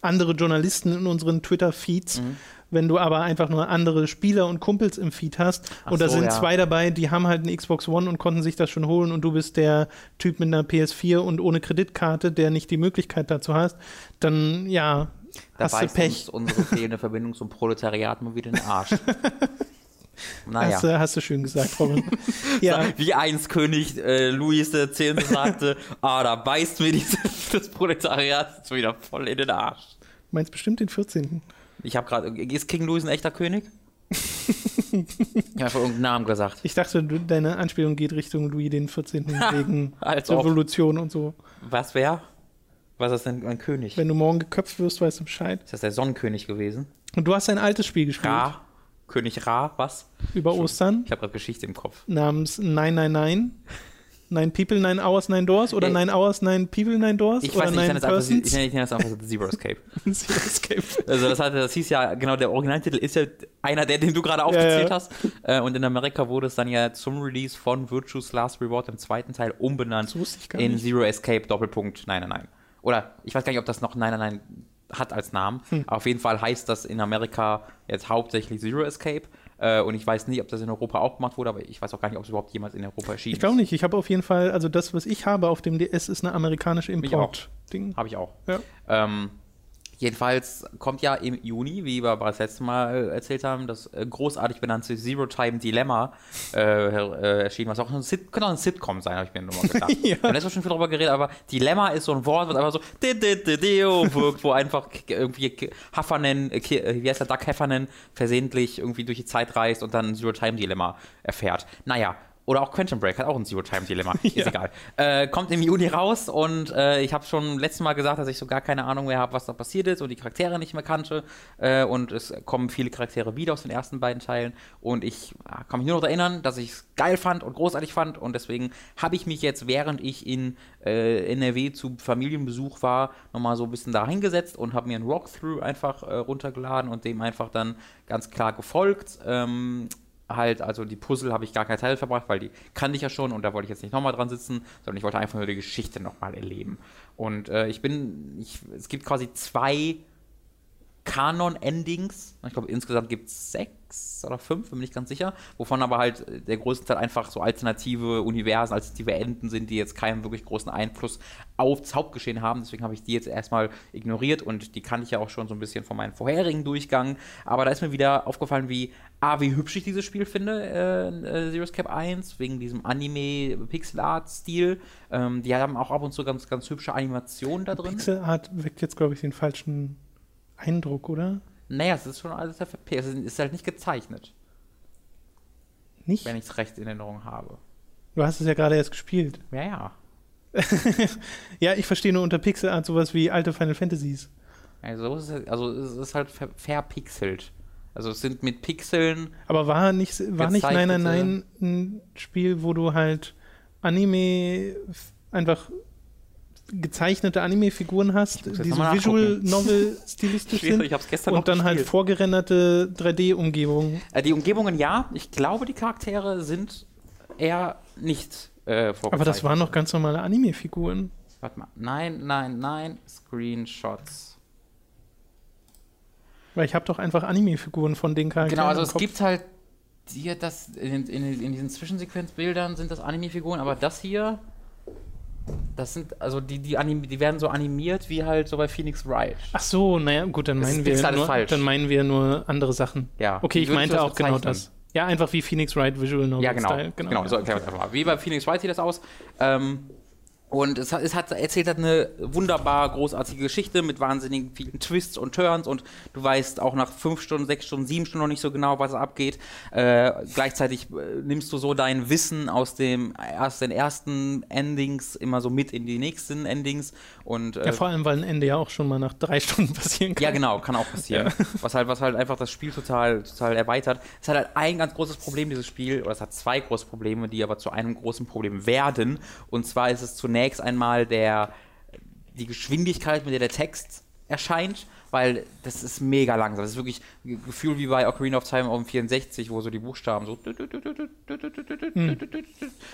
andere Journalisten in unseren Twitter-Feeds. Mhm. Wenn du aber einfach nur andere Spieler und Kumpels im Feed hast Ach und da so, sind ja. zwei dabei, die haben halt eine Xbox One und konnten sich das schon holen und du bist der Typ mit einer PS4 und ohne Kreditkarte, der nicht die Möglichkeit dazu hast, dann ja, Da hast du beißt Pech. uns unsere fehlende Verbindung zum Proletariat mal wieder in den Arsch. naja. Hast, du- hast du schön gesagt, Robin. ja, Wie einst König äh, Louis X. sagte, ah, da beißt mir dieses, das Proletariat jetzt wieder voll in den Arsch. meinst bestimmt den 14. Ich habe gerade, ist King Louis ein echter König? ich habe einfach irgendeinen Namen gesagt. Ich dachte, du, deine Anspielung geht Richtung Louis den 14. wegen. Revolution und so. Was wäre? Was ist denn ein König? Wenn du morgen geköpft wirst, weißt du Bescheid. Ist das der Sonnenkönig gewesen? Und du hast ein altes Spiel gespielt Ra? König Ra? Was? über Ostern Ich habe gerade Geschichte im Kopf. namens 999. Nine People, Nine Hours, Nine Doors oder Nine Hours, Nine People, Nine Doors Ich oder weiß nicht, ich nenne einfach, ich nenne ich nenne es einfach Zero Escape. Zero Escape. Also das, hatte, das hieß ja, genau, der Originaltitel ist ja einer, der, den du gerade aufgezählt ja. hast. Äh, und in Amerika wurde es dann ja zum Release von Virtue's Last Reward im zweiten Teil umbenannt Das wusste ich gar in nicht. Zero Escape Doppelpunkt Nein, nein, nein. Oder ich weiß gar nicht, ob das noch Nein, nein, nein hat als Namen. Hm. Auf jeden Fall heißt das in Amerika jetzt hauptsächlich Zero Escape. Äh, und ich weiß nicht, ob das in Europa auch gemacht wurde, aber ich weiß auch gar nicht, ob es überhaupt jemals in Europa erschienen Ich glaube nicht. Ich habe auf jeden Fall, also das, was ich habe auf dem DS, ist eine amerikanische. Import-Ding. Habe ich auch. Ja. Ähm, jedenfalls kommt ja im Juni, wie wir bereits letztes Mal äh, erzählt haben, das äh, großartig benannte Zero Time Dilemma äh, äh, erschienen, was auch ein Sit könnte auch ein Sitcom sein, habe ich mir nur mal gedacht. Ja. Und jetzt wird schon viel darüber geredet, aber Dilemma ist so ein Wort, was einfach so dio wirkt, wo einfach irgendwie Heffernan, äh, wie heißt der, Doug Heffernan versehentlich irgendwie durch die Zeit reist und dann ein Zero Time Dilemma erfährt. Naja. Oder auch Quantum Break hat auch ein Zero-Time-Dilemma. Ist Ja. egal. Äh, kommt im Juni raus und äh, ich habe schon letztes Mal gesagt, dass ich so gar keine Ahnung mehr habe, was da passiert ist und die Charaktere nicht mehr kannte. Äh, und es kommen viele Charaktere wieder aus den ersten beiden Teilen. Und ich äh, kann mich nur noch erinnern, dass ich es geil fand und großartig fand. Und deswegen habe ich mich jetzt, während ich in äh, NRW zu Familienbesuch war, nochmal so ein bisschen da hingesetzt und habe mir ein Walkthrough einfach äh, runtergeladen und dem einfach dann ganz klar gefolgt. Ähm, halt, also die Puzzle habe ich gar keine Teile verbracht, weil die kannte ich ja schon und da wollte ich jetzt nicht nochmal dran sitzen, sondern ich wollte einfach nur die Geschichte nochmal erleben. Und äh, ich bin, ich, es gibt quasi zwei Kanon-Endings. Ich glaube, insgesamt gibt es sechs oder fünf, bin nicht ganz sicher, wovon aber halt äh, der größte Teil einfach so alternative Universen, alternative Enden sind, die jetzt keinen wirklich großen Einfluss aufs Hauptgeschehen haben. Deswegen habe ich die jetzt erstmal ignoriert und die kannte ich ja auch schon so ein bisschen von meinen vorherigen Durchgang. Aber da ist mir wieder aufgefallen, wie, ah, wie hübsch ich dieses Spiel finde, äh, äh, Zero Escape 1, wegen diesem Anime-Pixel-Art-Stil. Ähm, die haben auch ab und zu ganz, ganz hübsche Animationen da drin. Pixel Art weckt jetzt, glaube ich, den falschen Eindruck, oder? Naja, es ist schon alles FFP. Es ist halt nicht gezeichnet. Nicht? Wenn ich es recht in Erinnerung habe. Du hast es ja gerade erst gespielt. Ja, ja. ja, ich verstehe nur unter Pixelart sowas wie alte Final Fantasies. Also, es ist, also es ist halt ver verpixelt. Also es sind mit Pixeln. Aber war nicht, war nicht Nein, Nein, Nein ein Spiel, wo du halt Anime einfach gezeichnete Anime-Figuren hast, die so Visual Novel stilistisch sind und dann halt vorgerenderte 3D-Umgebungen. Äh, die Umgebungen ja, ich glaube die Charaktere sind eher nicht äh, Aber das waren noch ganz normale Anime-Figuren. Warte mal, nein, nein, nein, Screenshots. Weil ich habe doch einfach Anime-Figuren von den Charakteren. Genau, also es gibt halt hier das in, in, in diesen Zwischensequenzbildern sind das Anime-Figuren, aber das hier das sind, also die, die, anim, die werden so animiert wie halt so bei Phoenix Wright. Ach so, naja, gut, dann meinen, wir nur, falsch. dann meinen wir nur andere Sachen. Ja. Okay, ich meinte auch genau das. Ja, einfach wie Phoenix Wright Visual Novel Ja, genau. Style. Genau, genau so erklären wir einfach mal. Wie bei Phoenix Wright sieht das aus. Ähm, und es, hat, es hat, erzählt hat eine wunderbar großartige Geschichte mit wahnsinnigen vielen Twists und Turns und du weißt auch nach fünf Stunden, sechs Stunden, sieben Stunden noch nicht so genau, was abgeht. Äh, gleichzeitig äh, nimmst du so dein Wissen aus, dem, aus den ersten Endings immer so mit in die nächsten Endings. Und, äh, ja, vor allem, weil ein Ende ja auch schon mal nach drei Stunden passieren kann. Ja, genau, kann auch passieren. Ja. Was, halt, was halt einfach das Spiel total, total erweitert. Es hat halt ein ganz großes Problem, dieses Spiel, oder es hat zwei große Probleme, die aber zu einem großen Problem werden. Und zwar ist es zunächst zunächst einmal der, die Geschwindigkeit, mit der der Text erscheint weil das ist mega langsam. Das ist wirklich ein Gefühl wie bei Ocarina of Time auf dem 64, wo so die Buchstaben so hm.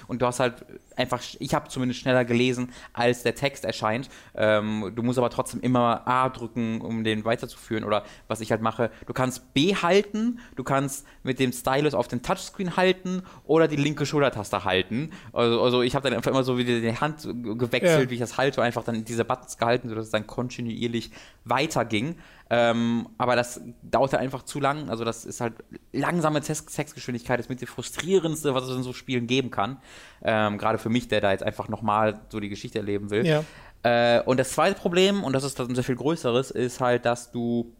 und du hast halt einfach, ich habe zumindest schneller gelesen, als der Text erscheint. Ähm, du musst aber trotzdem immer A drücken, um den weiterzuführen oder was ich halt mache, du kannst B halten, du kannst mit dem Stylus auf den Touchscreen halten oder die linke Schultertaste halten. Also, also ich habe dann einfach immer so wieder die Hand gewechselt, ja. wie ich das halte, einfach dann diese Buttons gehalten, sodass es dann kontinuierlich weiterging. Ähm, aber das dauert halt einfach zu lang. Also, das ist halt langsame Textgeschwindigkeit, ist mit dem frustrierendste, was es in so Spielen geben kann. Ähm, Gerade für mich, der da jetzt einfach nochmal so die Geschichte erleben will. Ja. Äh, und das zweite Problem, und das ist ein sehr viel größeres, ist halt, dass du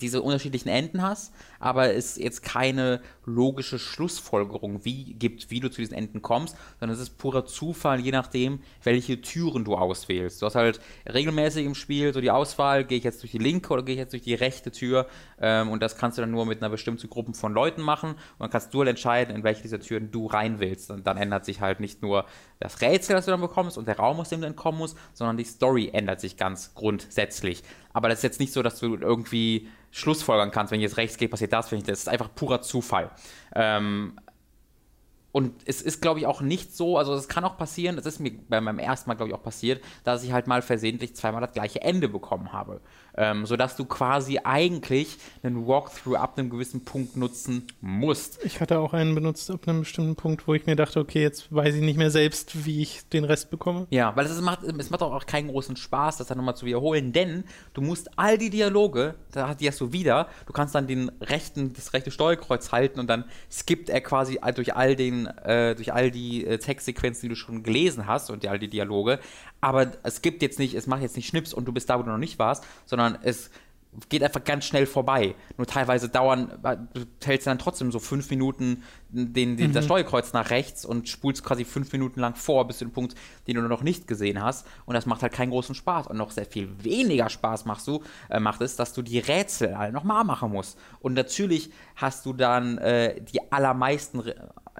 diese unterschiedlichen Enden hast, aber es jetzt keine logische Schlussfolgerung wie gibt, wie du zu diesen Enden kommst, sondern es ist purer Zufall, je nachdem, welche Türen du auswählst. Du hast halt regelmäßig im Spiel so die Auswahl, gehe ich jetzt durch die linke oder gehe ich jetzt durch die rechte Tür ähm, und das kannst du dann nur mit einer bestimmten Gruppe von Leuten machen und dann kannst du halt entscheiden, in welche dieser Türen du rein willst. Und dann ändert sich halt nicht nur das Rätsel, das du dann bekommst und der Raum, aus dem du entkommen musst, sondern die Story ändert sich ganz grundsätzlich. Aber das ist jetzt nicht so, dass du irgendwie schlussfolgern kannst, wenn ich jetzt rechts gehe, passiert das, wenn ich das. Das ist einfach purer Zufall. Ähm, und es ist, glaube ich, auch nicht so, also es kann auch passieren, das ist mir bei meinem ersten Mal, glaube ich, auch passiert, dass ich halt mal versehentlich zweimal das gleiche Ende bekommen habe ähm, sodass du quasi eigentlich einen Walkthrough ab einem gewissen Punkt nutzen musst. Ich hatte auch einen benutzt ab einem bestimmten Punkt, wo ich mir dachte, okay, jetzt weiß ich nicht mehr selbst, wie ich den Rest bekomme. Ja, weil es macht, es macht auch keinen großen Spaß, das dann nochmal zu wiederholen, denn du musst all die Dialoge, da die hast du wieder, du kannst dann den rechten, das rechte Steuerkreuz halten und dann skippt er quasi durch all den, äh, durch all die äh, Textsequenzen, die du schon gelesen hast und all die Dialoge, aber es gibt jetzt nicht, es macht jetzt nicht Schnips und du bist da, wo du noch nicht warst, sondern es geht einfach ganz schnell vorbei. Nur teilweise dauern, du hältst dann trotzdem so fünf Minuten den, den, mhm. das Steuerkreuz nach rechts und spulst quasi fünf Minuten lang vor bis zu dem Punkt, den du noch nicht gesehen hast. Und das macht halt keinen großen Spaß. Und noch sehr viel weniger Spaß machst du, äh, macht es, dass du die Rätsel alle nochmal machen musst. Und natürlich hast du dann äh, die allermeisten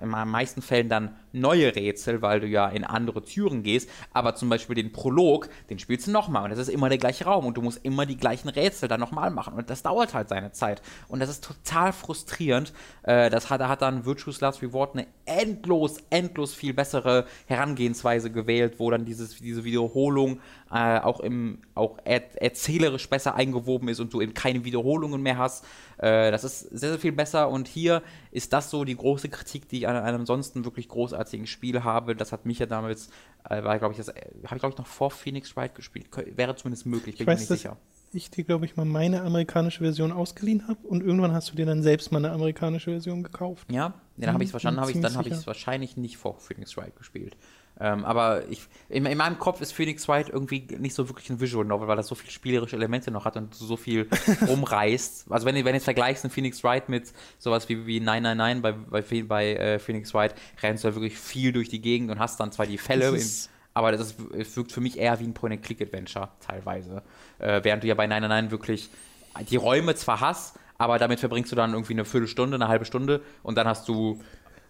in den meisten Fällen dann neue Rätsel, weil du ja in andere Türen gehst, aber zum Beispiel den Prolog, den spielst du nochmal und das ist immer der gleiche Raum und du musst immer die gleichen Rätsel dann nochmal machen und das dauert halt seine Zeit und das ist total frustrierend. Äh, hat, da hat dann Virtuous Last Reward eine endlos, endlos viel bessere Herangehensweise gewählt, wo dann dieses, diese Wiederholung äh, auch, im, auch er, erzählerisch besser eingewoben ist und du eben keine Wiederholungen mehr hast. Äh, das ist sehr, sehr viel besser und hier ist das so die große Kritik, die ich an einem ansonsten wirklich großartigen Spiel habe. Das hat mich ja damals, äh, war glaube ich, das habe ich glaube ich noch vor Phoenix Wright gespielt. Wäre zumindest möglich, bin ich, weiß, mir nicht sicher ich dir, glaube ich, mal meine amerikanische Version ausgeliehen habe und irgendwann hast du dir dann selbst mal eine amerikanische Version gekauft. Ja, ja dann habe ich es hab ich, dann habe ich es wahrscheinlich nicht vor Phoenix Wright gespielt. Ähm, aber ich, in, in, meinem Kopf ist Phoenix Wright irgendwie nicht so wirklich ein Visual Novel, weil das so viele spielerische Elemente noch hat und so viel rumreißt. Also wenn, wenn du jetzt vergleichst einen Phoenix Wright mit sowas wie, wie 999 bei, bei, bei äh, Phoenix Wright, rennst du ja wirklich viel durch die Gegend und hast dann zwar die Fälle, in, aber das ist, es wirkt für mich eher wie ein Point-and-Click-Adventure teilweise. Äh, während du ja bei 999 wirklich die Räume zwar hast, aber damit verbringst du dann irgendwie eine Viertelstunde, eine halbe Stunde und dann hast du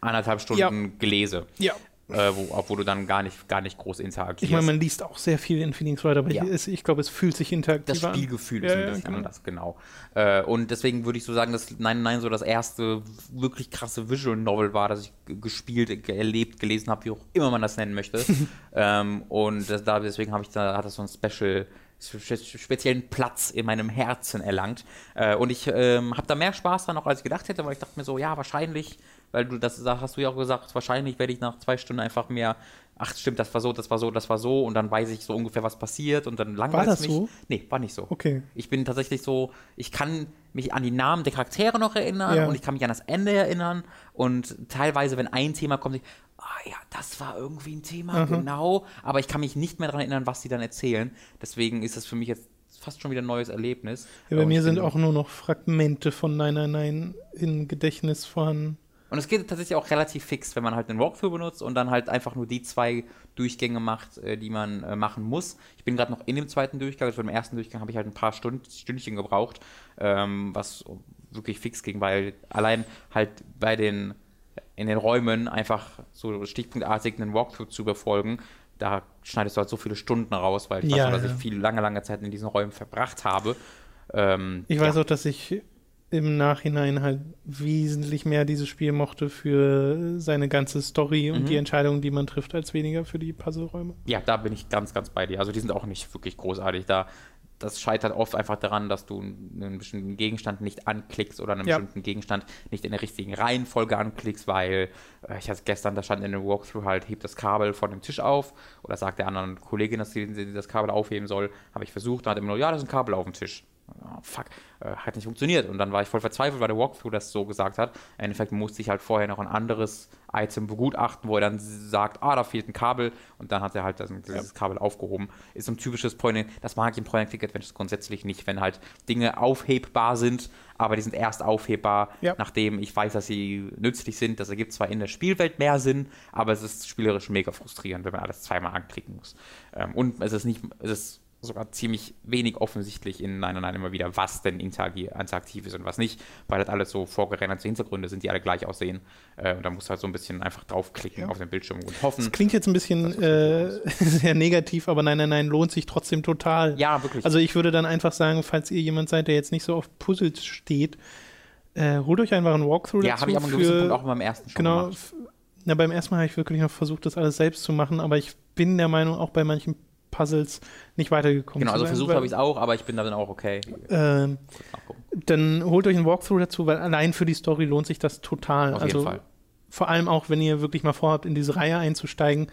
anderthalb Stunden ja. Gelese. Ja äh, wo, obwohl du dann gar nicht, gar nicht groß interagierst. Ich meine, man liest auch sehr viel in Phoenix Wright, aber ja. ich, ich glaube, es fühlt sich interaktiv an. Das Spielgefühl an. ist ja, ein bisschen genau. anders, genau. Äh, und deswegen würde ich so sagen, dass Nein, Nein so das erste wirklich krasse Visual Novel war, das ich gespielt, erlebt, gelesen habe, wie auch immer man das nennen möchte. ähm, und das, da, deswegen habe ich da, hat das so ein Special speziellen Platz in meinem Herzen erlangt. Äh, und ich ähm, habe da mehr Spaß dran, noch als ich gedacht hätte, weil ich dachte mir so, ja, wahrscheinlich weil du das hast du ja auch gesagt, wahrscheinlich werde ich nach zwei Stunden einfach mehr, ach stimmt, das war so, das war so, das war so und dann weiß ich so ungefähr, was passiert und dann langweilt es mich. War das so? Nee, war nicht so. Okay. Ich bin tatsächlich so, ich kann mich an die Namen der Charaktere noch erinnern ja. und ich kann mich an das Ende erinnern und teilweise, wenn ein Thema kommt, ich, ah ja, das war irgendwie ein Thema, mhm. genau, aber ich kann mich nicht mehr daran erinnern, was sie dann erzählen. Deswegen ist das für mich jetzt fast schon wieder ein neues Erlebnis. Ja, bei mir sind auch nur noch Fragmente von Nein, Nein, Nein im Gedächtnis vorhanden. Und es geht tatsächlich auch relativ fix, wenn man halt einen Walkthrough benutzt und dann halt einfach nur die zwei Durchgänge macht, äh, die man äh, machen muss. Ich bin gerade noch in dem zweiten Durchgang, also im ersten Durchgang habe ich halt ein paar Stund, Stündchen gebraucht, ähm, was wirklich fix ging, weil allein halt bei den in den Räumen einfach so stichpunktartig einen Walkthrough zu befolgen, da schneidest du halt so viele Stunden raus, weil ich ja, weiß noch, dass ja. ich viel lange, lange Zeit in diesen Räumen verbracht habe. Ähm, ich weiß ja. auch, dass ich im Nachhinein halt wesentlich mehr dieses Spiel mochte für seine ganze Story und mhm. die Entscheidungen, die man trifft, als weniger für die Puzzleräume. Ja, da bin ich ganz, ganz bei dir. Also die sind auch nicht wirklich großartig. Da das scheitert oft einfach daran, dass du einen bestimmten Gegenstand nicht anklickst oder einen ja. bestimmten Gegenstand nicht in der richtigen Reihenfolge anklickst, weil äh, ich hatte gestern, da stand in dem Walkthrough halt, hebt das Kabel von dem Tisch auf oder sagt der anderen Kollegin, dass sie, sie das Kabel aufheben soll. Habe ich versucht, dann hat immer nur, ja, das ist ein Kabel auf dem Tisch oh, fuck, äh, hat nicht funktioniert. Und dann war ich voll verzweifelt, weil der Walkthrough das so gesagt hat. Im Endeffekt musste ich halt vorher noch ein anderes Item begutachten, wo er dann sagt, ah, da fehlt ein Kabel. Und dann hat er halt das, dieses ja. Kabel aufgehoben. Ist so ein typisches Point, das mag ich im Point-and-Click-Adventures grundsätzlich nicht, wenn halt Dinge aufhebbar sind, aber die sind erst aufhebbar, ja. nachdem ich weiß, dass sie nützlich sind. Das ergibt zwar in der Spielwelt mehr Sinn, aber es ist spielerisch mega frustrierend, wenn man alles zweimal anklicken muss. Ähm, und es ist nicht, es ist sogar ziemlich wenig offensichtlich in Nein, Nein immer wieder, was denn interaktiv ist und was nicht, weil das alles so vorgerenderte Hintergründe sind, die alle gleich aussehen. Äh, und da musst du halt so ein bisschen einfach draufklicken ja. auf den Bildschirm und hoffen. Das klingt jetzt ein bisschen äh, sehr negativ, aber Nein, Nein, Nein lohnt sich trotzdem total. Ja, wirklich. Also ich würde dann einfach sagen, falls ihr jemand seid, der jetzt nicht so auf Puzzles steht, äh, holt euch einfach einen Walkthrough ja, dazu. Ja, habe ich aber einen gewissen Punkt auch beim ersten schon genau, gemacht. Na, beim ersten Mal habe ich wirklich noch versucht, das alles selbst zu machen, aber ich bin der Meinung, auch bei manchen Puzzles nicht weitergekommen Genau, also versucht habe ich es auch, aber ich bin dann auch okay. Ähm, dann holt euch einen Walkthrough dazu, weil allein für die Story lohnt sich das total. Auf also, jeden Fall. Vor allem auch, wenn ihr wirklich mal vorhabt, in diese Reihe einzusteigen.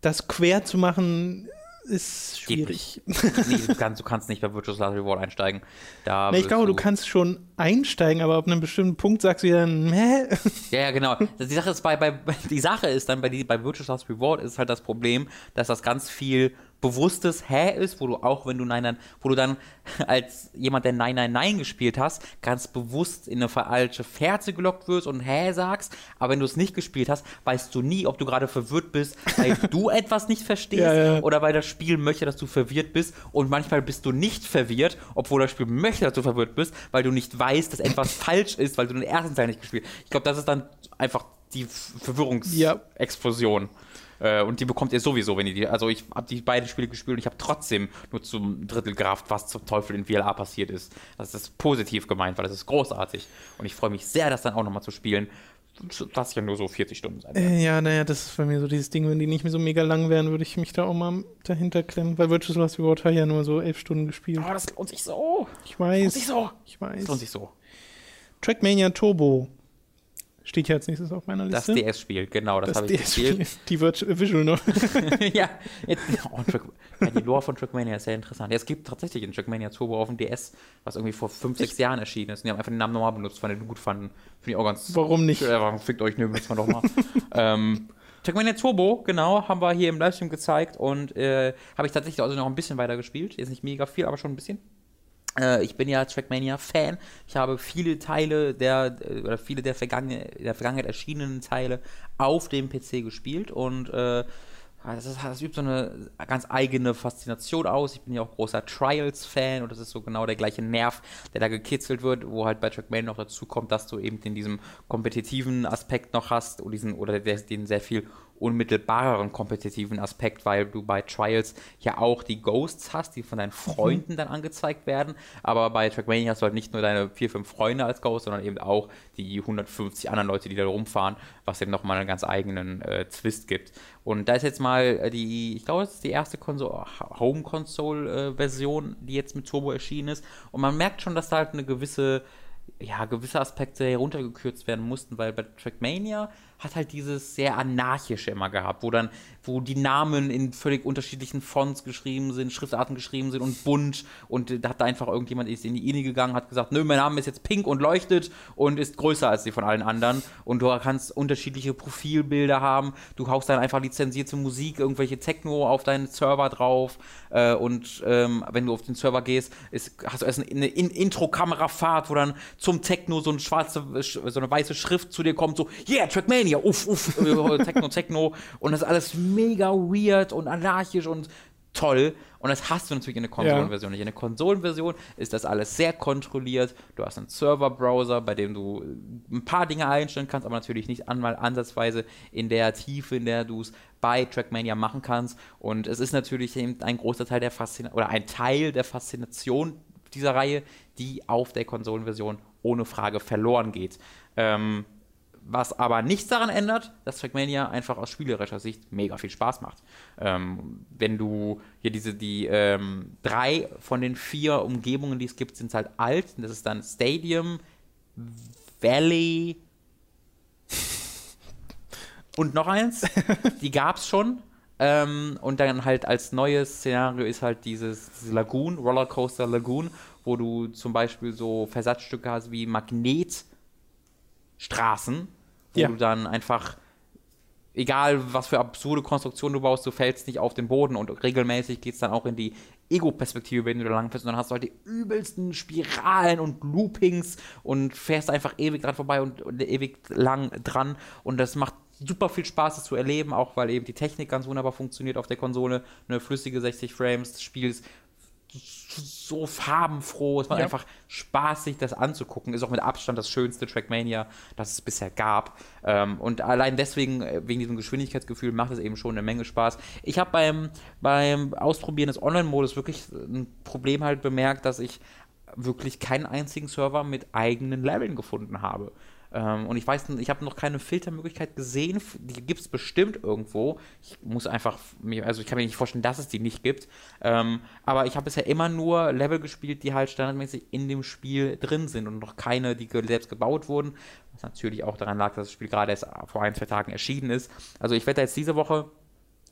Das quer zu machen, ist schwierig. nee, du, kannst, du kannst nicht bei Virtuous Last Reward einsteigen. Da nee, ich glaube, du, du, kannst schon einsteigen, aber ab einem bestimmten Punkt sagst du dann, hä? Ja, ja, genau. Die Sache ist bei, bei die Sache ist dann bei, die, bei Virtuous Last Reward ist halt das Problem, dass das ganz viel bewusstes Hä ist, wo du auch, wenn du Nein, Nein, wo du dann als jemand, der Nein, Nein, Nein gespielt hast, ganz bewusst in eine falsche Fährte gelockt wirst und Hä sagst, aber wenn du es nicht gespielt hast, weißt du nie, ob du gerade verwirrt bist, weil du etwas nicht verstehst ja, ja. oder weil das Spiel möchte, dass du verwirrt bist und manchmal bist du nicht verwirrt, obwohl das Spiel möchte, dass du verwirrt bist, weil du nicht weißt, dass etwas falsch ist, weil du den ersten Teil nicht gespielt hast. Ich glaube, das ist dann einfach die Verwirrungsexplosion. Ja. Äh, und die bekommt ihr sowieso, wenn ihr die. Also ich habe die beiden Spiele gespielt und ich habe trotzdem nur zum Drittel gerafft, was zum Teufel in VLA passiert ist. Das ist positiv gemeint, weil das ist großartig. Und ich freue mich sehr, das dann auch nochmal zu spielen. Das ja nur so 40 Stunden sein. Äh, ja, naja, das ist bei mir so dieses Ding, wenn die nicht mehr so mega lang wären, würde ich mich da auch mal dahinter klemmen. Weil Virtual Last Reward hat ja nur so elf Stunden gespielt. Oh, das lohnt sich so. Ich weiß. Das lohnt sich so. Ich weiß. Das lohnt sich so. Trackmania Turbo Steht hier als nächstes auf meiner Liste. Das DS-Spiel, genau, das, das habe ich gespielt. Die Visual noch. ja, jetzt, oh, ja, die Lore von Trackmania ist sehr interessant. Ja, es gibt tatsächlich ein Trackmania Turbo auf dem DS, was irgendwie vor fünf, sechs Jahren erschienen ist. Und die haben einfach den Namen nochmal benutzt, weil die den gut fanden. Finde ich auch ganz. Warum nicht? Äh, fickt euch, nö, müssen wir doch mal. ähm, Trackmania Turbo, genau, haben wir hier im Livestream gezeigt und äh, habe ich tatsächlich also noch ein bisschen weiter gespielt. Jetzt nicht mega viel, aber schon ein bisschen. Äh, ich bin ja Trackmania-Fan. Ich habe viele Teile der, äh, oder viele der, Vergangen der Vergangenheit erschienenen Teile auf dem PC gespielt und äh, das, ist, das, übt so eine ganz eigene Faszination aus. Ich bin ja auch großer Trials-Fan und das ist so genau der gleiche Nerv, der da gekitzelt wird, wo halt bei Trackmania noch dazu kommt, dass du eben in diesem kompetitiven Aspekt noch hast oder diesen oder den sehr viel unmittelbareren kompetitiven Aspekt, weil du bei Trials ja auch die Ghosts hast, die von deinen Freunden mhm. dann angezeigt werden. Aber bei Trackmania hast du halt nicht nur deine vier, fünf Freunde als Ghost, sondern eben auch die 150 anderen Leute, die da rumfahren, was eben nochmal einen ganz eigenen äh, Twist gibt. Und da ist jetzt mal äh, die, ich glaube, das ist die erste Home-Console-Version, äh, die jetzt mit Turbo erschienen ist. Und man merkt schon, dass da halt eine gewisse ja, gewisse Aspekte heruntergekürzt werden mussten, weil bei Trackmania hat halt dieses sehr anarchische immer gehabt, wo dann, wo die Namen in völlig unterschiedlichen Fonts geschrieben sind, Schriftarten geschrieben sind und bunt und da hat da einfach irgendjemand ist in die INI gegangen, hat gesagt, nö, mein Name ist jetzt pink und leuchtet und ist größer als die von allen anderen und du kannst unterschiedliche Profilbilder haben, du haust dann einfach lizenzierte Musik, irgendwelche Techno auf deinen Server drauf äh, und ähm, wenn du auf den Server gehst, ist, hast du erst eine, eine Intro-Kamerafahrt, wo dann zum Techno so eine schwarze, so eine weiße Schrift zu dir kommt, so, yeah, Trackmania, ja, uff, uff, äh, Techno, Techno. Und das ist alles mega weird und anarchisch und toll. Und das hast du natürlich in der Konsolenversion nicht. In der Konsolenversion ist das alles sehr kontrolliert. Du hast einen Server-Browser, bei dem du ein paar Dinge einstellen kannst, aber natürlich nicht einmal ansatzweise in der Tiefe, in der du es bei Trackmania machen kannst. Und es ist natürlich eben ein großer Teil der Faszination oder ein Teil der Faszination dieser Reihe, die auf der Konsolenversion ohne Frage verloren geht. Ähm, was aber nichts daran ändert, dass Trackmania einfach aus spielerischer Sicht mega viel Spaß macht. Ähm, wenn du hier diese, die ähm, drei von den vier Umgebungen, die es gibt, sind halt alt. Das ist dann Stadium, Valley und noch eins. Die gab es schon. Ähm, und dann halt als neues Szenario ist halt dieses, dieses Lagoon, Rollercoaster Lagoon, wo du zum Beispiel so Versatzstücke hast wie Magnet Straßen, wo ja. du dann einfach, egal was für absurde Konstruktionen du baust, du fällst nicht auf den Boden und regelmäßig geht es dann auch in die Ego-Perspektive, wenn du da lang fährst und dann hast du halt die übelsten Spiralen und Loopings und fährst einfach ewig dran vorbei und, und ewig lang dran und das macht super viel Spaß, das zu erleben, auch weil eben die Technik ganz wunderbar funktioniert auf der Konsole. Eine flüssige 60 Frames, das Spiel ist so farbenfroh. Es macht ja. einfach Spaß, sich das anzugucken. Ist auch mit Abstand das schönste Trackmania, das es bisher gab. Ähm, und allein deswegen, äh, wegen diesem Geschwindigkeitsgefühl, macht es eben schon eine Menge Spaß. Ich habe beim, beim Ausprobieren des Online-Modus wirklich ein Problem halt bemerkt, dass ich wirklich keinen einzigen Server mit eigenen Leveln gefunden habe. Ähm, und ich weiß, ich habe noch keine Filtermöglichkeit gesehen. Die gibt es bestimmt irgendwo. Ich muss einfach, also ich kann mir nicht vorstellen, dass es die nicht gibt. Ähm, aber ich habe bisher immer nur Level gespielt, die halt standardmäßig in dem Spiel drin sind und noch keine, die selbst gebaut wurden. Was natürlich auch daran lag, dass das Spiel gerade erst vor ein, zwei Tagen erschienen ist. Also ich werde jetzt diese Woche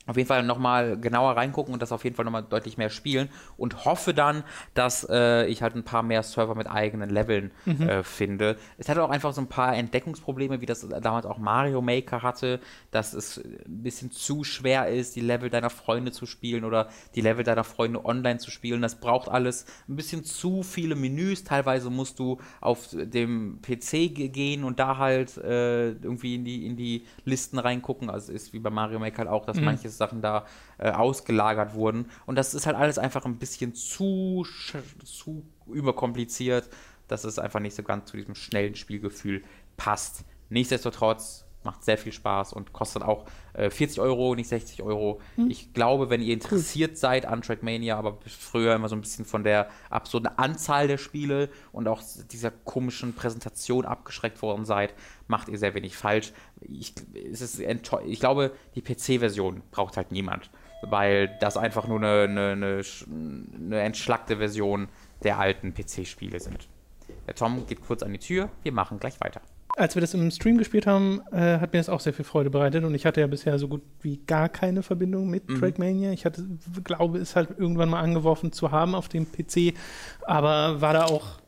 auf jeden Fall nochmal genauer reingucken und das auf jeden Fall nochmal deutlich mehr spielen und hoffe dann, dass äh, ich halt ein paar mehr Server mit eigenen Leveln mhm. äh, finde. Es hat auch einfach so ein paar Entdeckungsprobleme, wie das damals auch Mario Maker hatte, dass es ein bisschen zu schwer ist, die Level deiner Freunde zu spielen oder die Level deiner Freunde online zu spielen. Das braucht alles ein bisschen zu viele Menüs. Teilweise musst du auf dem PC gehen und da halt äh, irgendwie in die, in die Listen reingucken. Also ist wie bei Mario Maker halt auch, dass mhm. manche Sachen da äh, ausgelagert wurden. Und das ist halt alles einfach ein bisschen zu, zu überkompliziert, dass es einfach nicht so ganz zu diesem schnellen Spielgefühl passt. Nichtsdestotrotz macht sehr viel Spaß und kostet auch äh, 40 Euro, nicht 60 Euro. Hm. Ich glaube, wenn ihr interessiert seid an Trackmania, aber früher immer so ein bisschen von der absurden Anzahl der Spiele und auch dieser komischen Präsentation abgeschreckt worden seid, macht ihr sehr wenig falsch. Ich, es ist ich glaube, die PC-Version braucht halt niemand, weil das einfach nur eine, eine, eine, eine entschlackte Version der alten PC-Spiele sind. Der Tom geht kurz an die Tür, wir machen gleich weiter als wir das im Stream gespielt haben, äh, hat mir das auch sehr viel Freude bereitet und ich hatte ja bisher so gut wie gar keine Verbindung mit mhm. Trackmania. Ich hatte, glaube, es halt irgendwann mal angeworfen zu haben auf dem PC, aber war da auch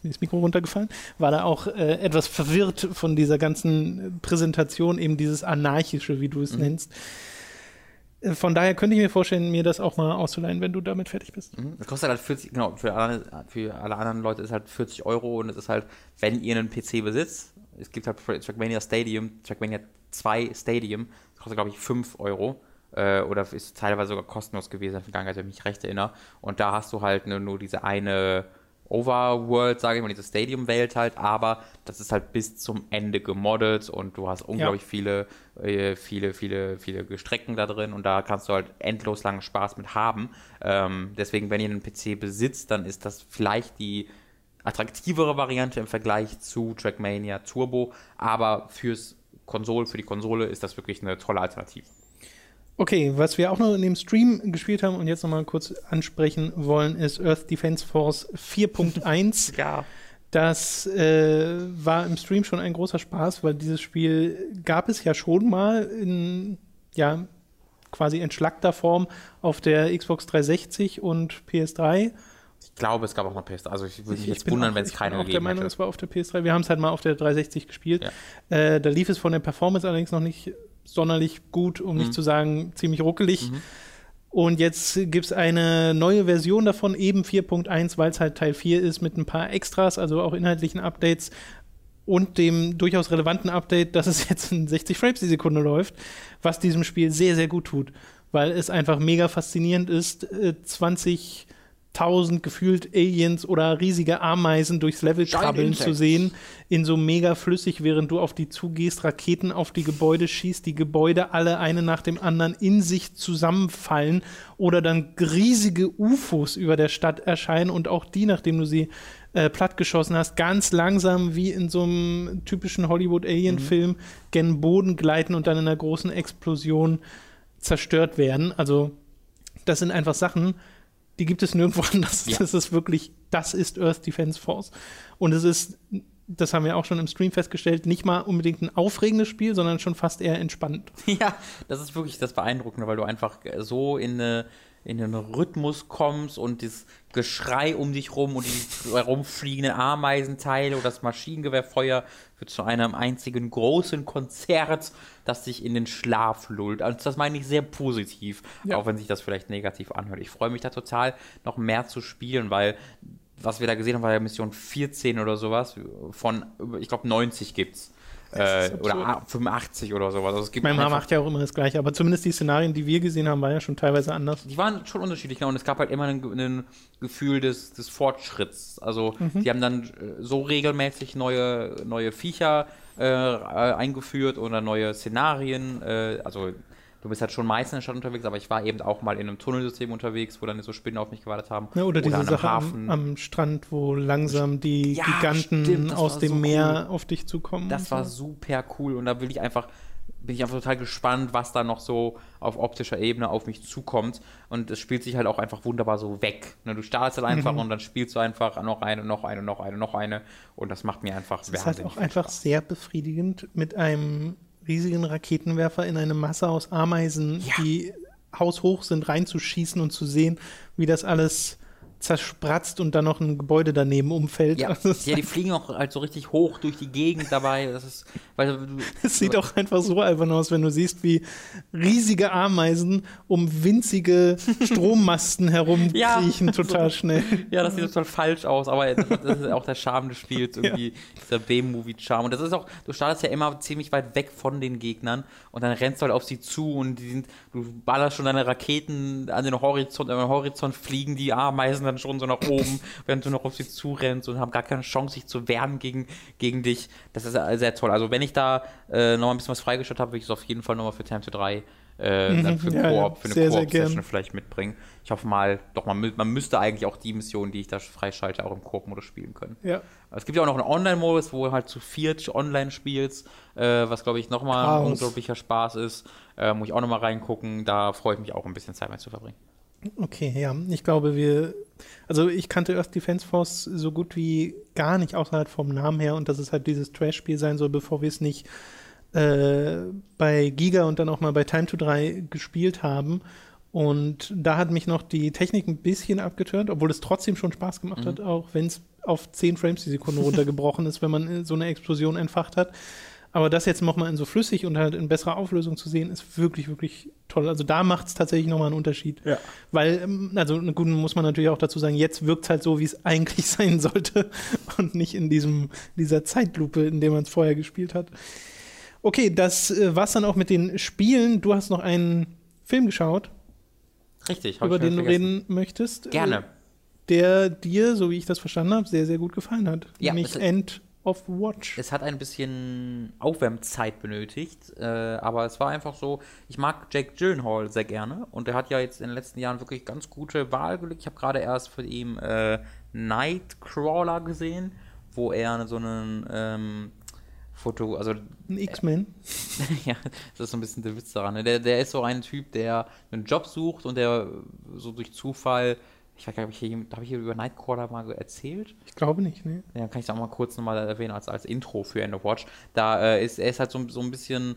ist mir das Mikro runtergefallen, war da auch äh, etwas verwirrt von dieser ganzen Präsentation, eben dieses Anarchische, wie du es mhm. nennst. Äh, von daher könnte ich mir vorstellen, mir das auch mal auszuleihen, wenn du damit fertig bist. Mhm. Das kostet halt 40, genau, für alle, für alle anderen Leute ist halt 40 Euro und es ist halt, wenn ihr einen PC besitzt, es gibt halt Trackmania Stadium, Trackmania 2 Stadium, das kostet glaube ich 5 Euro äh, oder ist teilweise sogar kostenlos gewesen in der Vergangenheit, wenn ich mich recht erinnere. Und da hast du halt nur, nur diese eine Overworld, sage ich mal, diese Stadium-Welt halt, aber das ist halt bis zum Ende gemoddet und du hast unglaublich ja. viele, äh, viele, viele, viele Strecken da drin und da kannst du halt endlos langen Spaß mit haben. Ähm, deswegen, wenn ihr einen PC besitzt, dann ist das vielleicht die attraktivere Variante im Vergleich zu Trackmania Turbo, aber fürs Konsole, für die Konsole ist das wirklich eine tolle Alternative. Okay, was wir auch noch in dem Stream gespielt haben und jetzt nochmal kurz ansprechen wollen, ist Earth Defense Force 4.1. ja. Das äh, war im Stream schon ein großer Spaß, weil dieses Spiel gab es ja schon mal in, ja, quasi entschlackter Form auf der Xbox 360 und PS3. Ich glaube, es gab auch noch PS3. Also ich würde mich jetzt wundern, wenn es keine gegeben hätte. Ich bin der Meinung, es war auf der PS3. Wir haben es halt mal auf der 360 gespielt. Ja. Äh, da lief es von der Performance allerdings noch nicht sonderlich gut, um mhm. nicht zu sagen ziemlich ruckelig. Mhm. Und jetzt gibt es eine neue Version davon, eben 4.1, weil es halt Teil 4 ist, mit ein paar Extras, also auch inhaltlichen Updates und dem durchaus relevanten Update, dass es jetzt in 60 Frames die Sekunde läuft, was diesem Spiel sehr, sehr gut tut, weil es einfach mega faszinierend ist, 20 äh, tausend gefühlt Aliens oder riesige Ameisen durchs Level krabbeln zu sehen, in so mega flüssig, während du auf die zugehst, Raketen auf die Gebäude schießt, die Gebäude alle eine nach dem anderen in sich zusammenfallen oder dann riesige UFOs über der Stadt erscheinen und auch die, nachdem du sie äh, plattgeschossen hast, ganz langsam wie in so einem typischen Hollywood-Alien-Film mhm. gen Boden gleiten und dann in einer großen Explosion zerstört werden. Also das sind einfach Sachen, die gibt es nirgendwo anders. Ja. Das ist wirklich, das ist Earth Defense Force. Und es ist, das haben wir auch schon im Stream festgestellt, nicht mal unbedingt ein aufregendes Spiel, sondern schon fast eher entspannt. Ja, das ist wirklich das Beeindruckende, weil du einfach so in eine in den Rhythmus kommst und das Geschrei um dich rum und die herumfliegenden Ameisenteile oder das Maschinengewehrfeuer wird zu einem einzigen großen Konzert, das dich in den Schlaf lullt. Also das meine ich sehr positiv, ja. auch wenn sich das vielleicht negativ anhört. Ich freue mich da total, noch mehr zu spielen, weil was wir da gesehen haben, war ja Mission 14 oder sowas. Von, ich glaube, 90 gibt's. Äh, oder 85 oder sowas. Also es gibt mein Mama macht ja auch immer das Gleiche, aber zumindest die Szenarien, die wir gesehen haben, waren ja schon teilweise anders. Die waren schon unterschiedlich, genau. Und es gab halt immer ein, ein Gefühl des, des Fortschritts. Also mhm. die haben dann äh, so regelmäßig neue, neue Viecher äh, eingeführt oder neue Szenarien. Äh, also du bist halt schon meistens in der Stadt unterwegs, aber ich war eben auch mal in einem Tunnelsystem unterwegs, wo dann so Spinnen auf mich gewartet haben. Ja, oder, oder diese Sache am, am, Strand, wo langsam die ja, Giganten stimmt, aus dem so Meer cool. auf dich zukommen. Das war super cool und da will ich einfach bin ich einfach total gespannt, was da noch so auf optischer Ebene auf mich zukommt. Und es spielt sich halt auch einfach wunderbar so weg. Ne, du startest halt einfach mhm. und dann spielst du einfach noch eine, noch eine, noch eine, noch eine. Und das macht mir einfach sehr Das ist halt auch einfach sehr befriedigend mit einem riesigen Raketenwerfer in eine Masse aus Ameisen, ja. die haushoch sind, reinzuschießen und zu sehen, wie das alles zerspratzt und dann noch ein Gebäude daneben umfällt. Ja, ja die fliegen auch halt so richtig hoch durch die Gegend dabei. Das ist, weil es sieht auch einfach so albern aus, wenn du siehst, wie riesige Ameisen um winzige Strommasten herumkriechen, ja, total so, schnell. Ja, das sieht total falsch aus, aber das, ist auch der Charme des Spiels, irgendwie ja. dieser B-Movie-Charme. Und das ist auch, du startest ja immer ziemlich weit weg von den Gegnern und dann rennst du halt auf sie zu und die sind, du ballerst schon deine Raketen an den Horizont, an den Horizont fliegen die Ameisen dann schon so nach oben, während du noch auf sie zurennst und haben gar keine Chance, sich zu wehren gegen, gegen dich. Das ist sehr toll. Also wenn ich da äh, noch ein bisschen was freigestellt habe, will ich es auf jeden Fall nochmal für Time to 3 äh, mhm, für, ja, Koop, für eine Koop-Session vielleicht mitbringen. Ich hoffe mal, doch, man, man müsste eigentlich auch die Mission, die ich da freischalte, auch im Koop-Modus spielen können. Ja. Es gibt ja auch noch einen Online-Modus, wo du halt zu viert online spielst, äh, was glaube ich nochmal ein unglaublicher Spaß ist. Äh, muss ich auch nochmal reingucken. Da freue ich mich auch ein bisschen Zeit mit zu verbringen. Okay, ja. Ich glaube, wir. Also, ich kannte Earth Defense Force so gut wie gar nicht, außer halt vom Namen her und dass es halt dieses Trash-Spiel sein soll, bevor wir es nicht äh, bei Giga und dann auch mal bei Time to 3 gespielt haben. Und da hat mich noch die Technik ein bisschen abgeturnt, obwohl es trotzdem schon Spaß gemacht mhm. hat, auch wenn es auf 10 Frames die Sekunde runtergebrochen ist, wenn man äh, so eine Explosion entfacht hat. Aber das jetzt nochmal in so flüssig und halt in besserer Auflösung zu sehen, ist wirklich, wirklich toll. Also da macht es tatsächlich nochmal einen Unterschied. Ja. Weil, ähm, also gut, muss man natürlich auch dazu sagen, jetzt wirkt es halt so, wie es eigentlich sein sollte und nicht in diesem, dieser Zeitlupe, in der man es vorher gespielt hat. Okay, das äh, war's dann auch mit den Spielen. Du hast noch einen Film geschaut, Richtig, hab über den du reden möchtest. Gerne. Äh, Der dir, so wie ich das verstanden habe, sehr, sehr gut gefallen hat. Ja, Nämlich es- End of Watch. Es hat ein bisschen Aufwärmzeit benötigt, äh, aber es war einfach so, ich mag Jake Gyllenhaal sehr gerne und er hat ja jetzt in den letzten Jahren wirklich ganz gute Wahl gelegt. Ich habe gerade erst von ihm äh, Nightcrawler gesehen, wo er so einen ähm, Foto, also Ein X-Men. ja, das ist so ein bisschen der Witz daran. Ne? Der, der ist so ein Typ, der einen Job sucht und der so durch Zufall, ich weiß gar nicht, habe ich, hier- hab ich hier über Nightcrawler mal erzählt? Ich glaube nicht, ne? Ja, kann ich es auch mal kurz nochmal erwähnen als, als Intro für End of Watch. Da äh, ist er ist halt so, so ein bisschen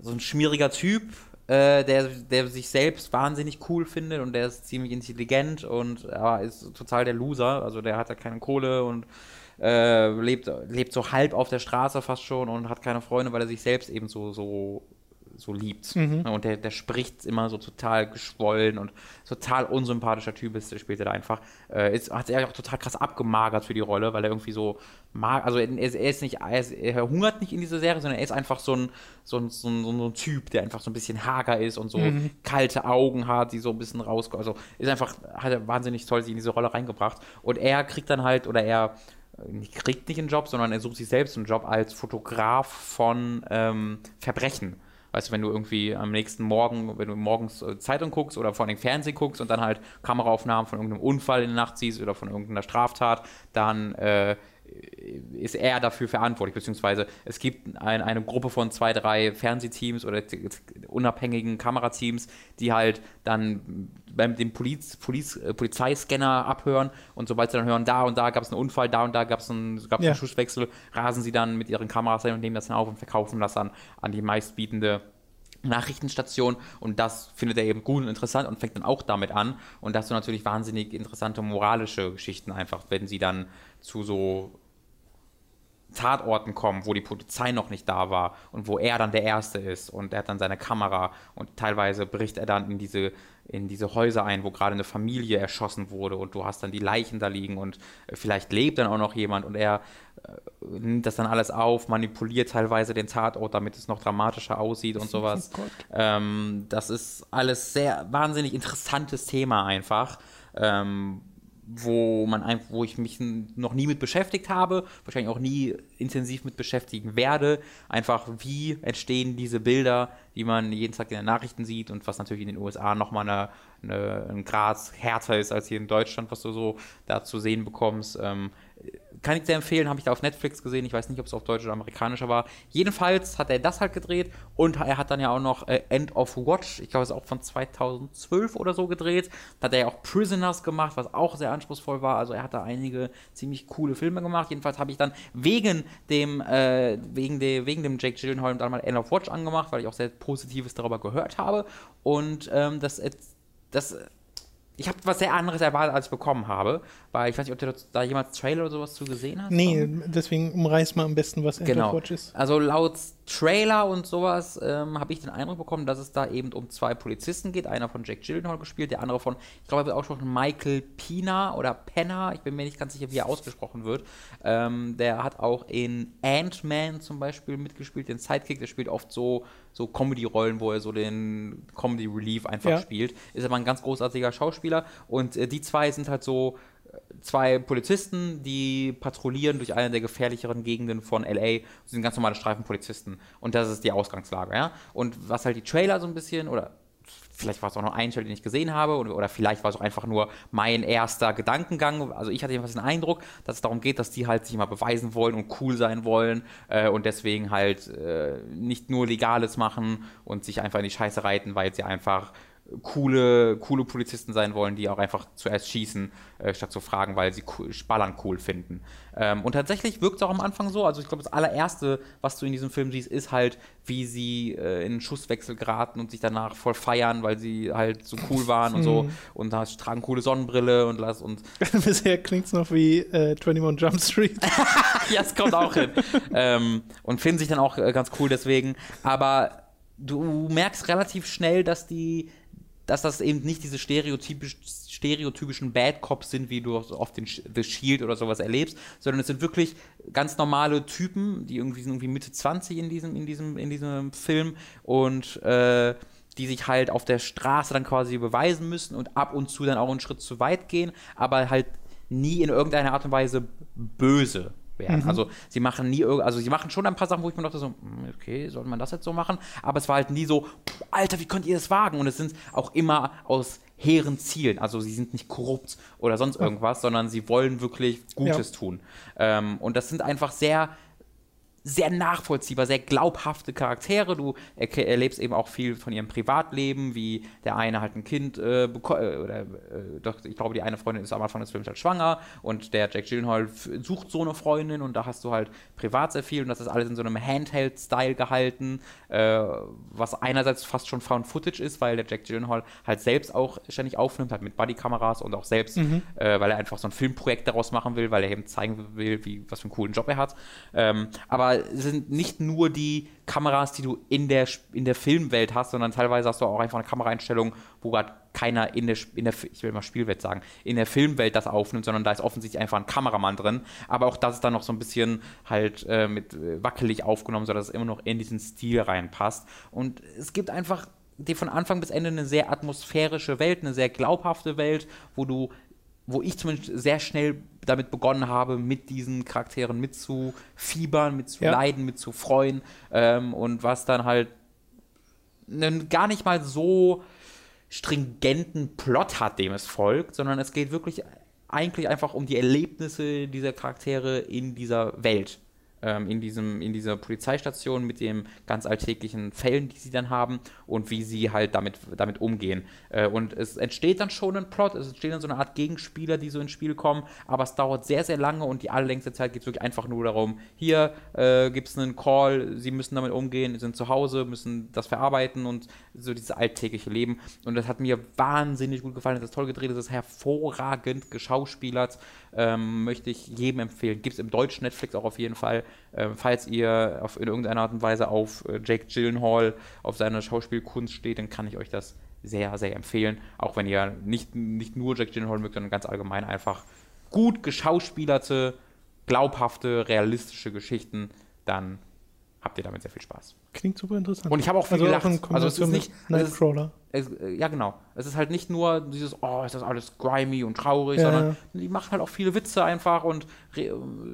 so ein schmieriger Typ, äh, der, der sich selbst wahnsinnig cool findet und der ist ziemlich intelligent und aber ist total der Loser. Also der hat ja keine Kohle und äh, lebt, lebt so halb auf der Straße fast schon und hat keine Freunde, weil er sich selbst eben so, so, so liebt. Und der, der spricht immer so total geschwollen und total unsympathischer Typ ist, der spielt er da einfach. Äh, ist, hat er auch total krass abgemagert für die Rolle, weil er irgendwie so mag, also er, er ist nicht, er, ist, er hungert nicht in diese Serie, sondern er ist einfach so ein, so ein, so ein, so ein Typ, der einfach so ein bisschen hager ist und so kalte Augen hat, die so ein bisschen rauskommen. Also ist einfach, hat er wahnsinnig toll sich in diese Rolle reingebracht. Und er kriegt dann halt, oder er äh, kriegt nicht einen Job, sondern er sucht sich selbst einen Job als Fotograf von ähm, Verbrechen. Weißt du, wenn du irgendwie am nächsten Morgen, wenn du morgens äh, Zeitung guckst oder vor allem Fernsehen guckst und dann halt Kameraaufnahmen von irgendeinem Unfall in der Nacht siehst oder von irgendeiner Straftat, dann äh, ist er dafür verantwortlich, beziehungsweise es gibt ein, eine Gruppe von zwei, drei Fernsehteams oder unabhängigen Kamerateams, die halt dann beim dem Poliz, Poliz, äh, Polizeiscanner abhören und sobald sie dann hören, da und da gab es einen Unfall, da und da gab es einen, gab's Ja. einen Schusswechsel, rasen sie dann mit ihren Kameras hin und nehmen das dann auf und verkaufen das dann an die meistbietende Nachrichtenstation und das findet er eben gut und interessant und fängt dann auch damit an und das so natürlich wahnsinnig interessante moralische Geschichten einfach, wenn sie dann zu so Tatorten kommen, wo die Polizei noch nicht da war und wo er dann der Erste ist und er hat dann seine Kamera und teilweise bricht er dann in diese, in diese Häuser ein, wo gerade eine Familie erschossen wurde und du hast dann die Leichen da liegen und äh, vielleicht lebt dann auch noch jemand und er äh, nimmt das dann alles auf, manipuliert teilweise den Tatort, damit es noch dramatischer aussieht und sowas. Oh Gott. Ähm, das ist alles sehr wahnsinnig interessantes Thema einfach. Ähm, wo man wo ich mich noch nie mit beschäftigt habe, wahrscheinlich auch nie intensiv mit beschäftigen werde. Einfach wie entstehen diese Bilder, die man jeden Tag in den Nachrichten sieht und was natürlich in den USA nochmal eine, eine, ein Grad härter ist als hier in Deutschland, was du so da zu sehen bekommst. Ähm, kann ich sehr empfehlen, habe ich da auf Netflix gesehen. Ich weiß nicht, ob es auf Deutsch oder amerikanischer war. Jedenfalls hat er das halt gedreht und er hat dann ja auch noch äh, End of Watch, ich glaube, es ist auch von 2012 oder so gedreht. Da hat er ja auch Prisoners gemacht, was auch sehr anspruchsvoll war. Also er hat da einige ziemlich coole Filme gemacht. Jedenfalls habe ich dann wegen dem, äh, wegen, de, wegen dem Jake Gyllenhaal dann mal End of Watch angemacht, weil ich auch sehr Positives darüber gehört habe. Und ähm, das, das ich habe was sehr anderes erwartet, als ich bekommen habe, weil ich weiß nicht, ob du da jemals Trailer oder sowas zu gesehen hast. Nee, deswegen umreiß mal am besten, was of Genau. Watch ist. Also laut Trailer und sowas ähm, habe ich den Eindruck bekommen, dass es da eben um zwei Polizisten geht. Einer von Jack Gyllenhaal gespielt, der andere von, ich glaube, er wird auch schon Michael Pina oder Penner, ich bin mir nicht ganz sicher, wie er ausgesprochen wird. Ähm, der hat auch in Ant-Man zum Beispiel mitgespielt, den Sidekick, der spielt oft so, so Comedy-Rollen, wo er so den Comedy-Relief einfach Ja. spielt. Ist aber ein ganz großartiger Schauspieler und äh, die zwei sind halt so zwei Polizisten, die patrouillieren durch eine der gefährlicheren Gegenden von LA. Das sind ganz normale Streifenpolizisten. Und das ist die Ausgangslage, ja. Und was halt die Trailer so ein bisschen, oder vielleicht war es auch nur ein Trailer, den ich gesehen habe, oder, oder vielleicht war es auch einfach nur mein erster Gedankengang. Also ich hatte jedenfalls den Eindruck, dass es darum geht, dass die halt sich mal beweisen wollen und cool sein wollen äh, und deswegen halt äh, nicht nur Legales machen und sich einfach in die Scheiße reiten, weil sie einfach coole, coole Polizisten sein wollen, die auch einfach zuerst schießen, äh, statt zu fragen, weil sie cool, Ballern cool finden. Ähm, und tatsächlich wirkt es auch am Anfang so. Also ich glaube, das allererste, was du in diesem Film siehst, ist halt, wie sie äh, in einen Schusswechsel geraten und sich danach voll feiern, weil sie halt so cool waren und so. Und da tragen coole Sonnenbrille und las und. Bisher klingt es noch wie äh, 21 Jump Street. ja, es kommt auch hin. ähm, und finden sich dann auch äh, ganz cool deswegen. Aber du merkst relativ schnell, dass die dass das eben nicht diese stereotypisch, stereotypischen Bad Cops sind, wie du oft den The Shield oder sowas erlebst, sondern es sind wirklich ganz normale Typen, die irgendwie sind irgendwie Mitte 20 in diesem, in diesem, in diesem Film und äh, die sich halt auf der Straße dann quasi beweisen müssen und ab und zu dann auch einen Schritt zu weit gehen, aber halt nie in irgendeiner Art und Weise böse werden. Mhm. Also sie machen nie, also sie machen schon ein paar Sachen, wo ich mir dachte so, hm, okay, soll man das jetzt so machen? Aber es war halt nie so, Alter, wie könnt ihr das wagen? Und es sind auch immer aus hehren Zielen. Also sie sind nicht korrupt oder sonst irgendwas, sondern sie wollen wirklich Gutes ja. tun. Ähm, und das sind einfach sehr sehr nachvollziehbar, sehr glaubhafte Charaktere. Du erlebst eben auch viel von ihrem Privatleben, wie der eine halt ein Kind äh, bekommt, äh, oder äh, doch, ich glaube, die eine Freundin ist am Anfang des Films halt schwanger und der Jack Gyllenhaal sucht so eine Freundin und da hast du halt privat sehr viel und das ist alles in so einem Handheld-Style gehalten, äh, was einerseits fast schon Found Footage ist, weil der Jack Gyllenhaal halt selbst auch ständig aufnimmt, halt mit Bodykameras und auch selbst, mhm. Äh, weil er einfach so ein Filmprojekt daraus machen will, weil er eben zeigen will, wie, was für einen coolen Job er hat. Ähm, aber sind nicht nur die Kameras, die du in der, in der Filmwelt hast, sondern teilweise hast du auch einfach eine Kameraeinstellung, wo gerade keiner in der, in der, ich will mal Spielwelt sagen, in der Filmwelt das aufnimmt, sondern da ist offensichtlich einfach ein Kameramann drin. Aber auch das ist dann noch so ein bisschen halt äh, mit wackelig aufgenommen, sodass es immer noch in diesen Stil reinpasst. Und es gibt einfach die von Anfang bis Ende eine sehr atmosphärische Welt, eine sehr glaubhafte Welt, wo du wo ich zumindest sehr schnell damit begonnen habe, mit diesen Charakteren mitzufiebern, mitzuleiden, ja. mitzufreuen ähm, und was dann halt einen gar nicht mal so stringenten Plot hat, dem es folgt, sondern es geht wirklich eigentlich einfach um die Erlebnisse dieser Charaktere in dieser Welt ähm, in, diesem, in dieser Polizeistation mit den ganz alltäglichen Fällen, die sie dann haben und wie sie halt damit, damit umgehen. Äh, und es entsteht dann schon ein Plot, es entsteht dann so eine Art Gegenspieler, die so ins Spiel kommen, aber es dauert sehr, sehr lange und die allerlängste Zeit geht es wirklich einfach nur darum, hier äh, gibt es einen Call, sie müssen damit umgehen, sind zu Hause, müssen das verarbeiten und so dieses alltägliche Leben. Und das hat mir wahnsinnig gut gefallen, das ist toll gedreht, das ist hervorragend geschauspielert, ähm, möchte ich jedem empfehlen. Gibt es im deutschen Netflix auch auf jeden Fall. Ähm, falls ihr auf, in irgendeiner Art und Weise auf äh, Jake Gyllenhaal, auf seine Schauspielkunst steht, dann kann ich euch das sehr, sehr empfehlen. Auch wenn ihr nicht, nicht nur Jake Gyllenhaal mögt, sondern ganz allgemein einfach gut geschauspielerte, glaubhafte, realistische Geschichten, dann habt ihr damit sehr viel Spaß. Klingt super interessant. Und ich habe auch viel also gelacht. Auch also es ist nicht Nightcrawler. Es, äh, ja, genau. Es ist halt nicht nur dieses, oh, ist das alles grimy und traurig, ja. sondern die machen halt auch viele Witze einfach und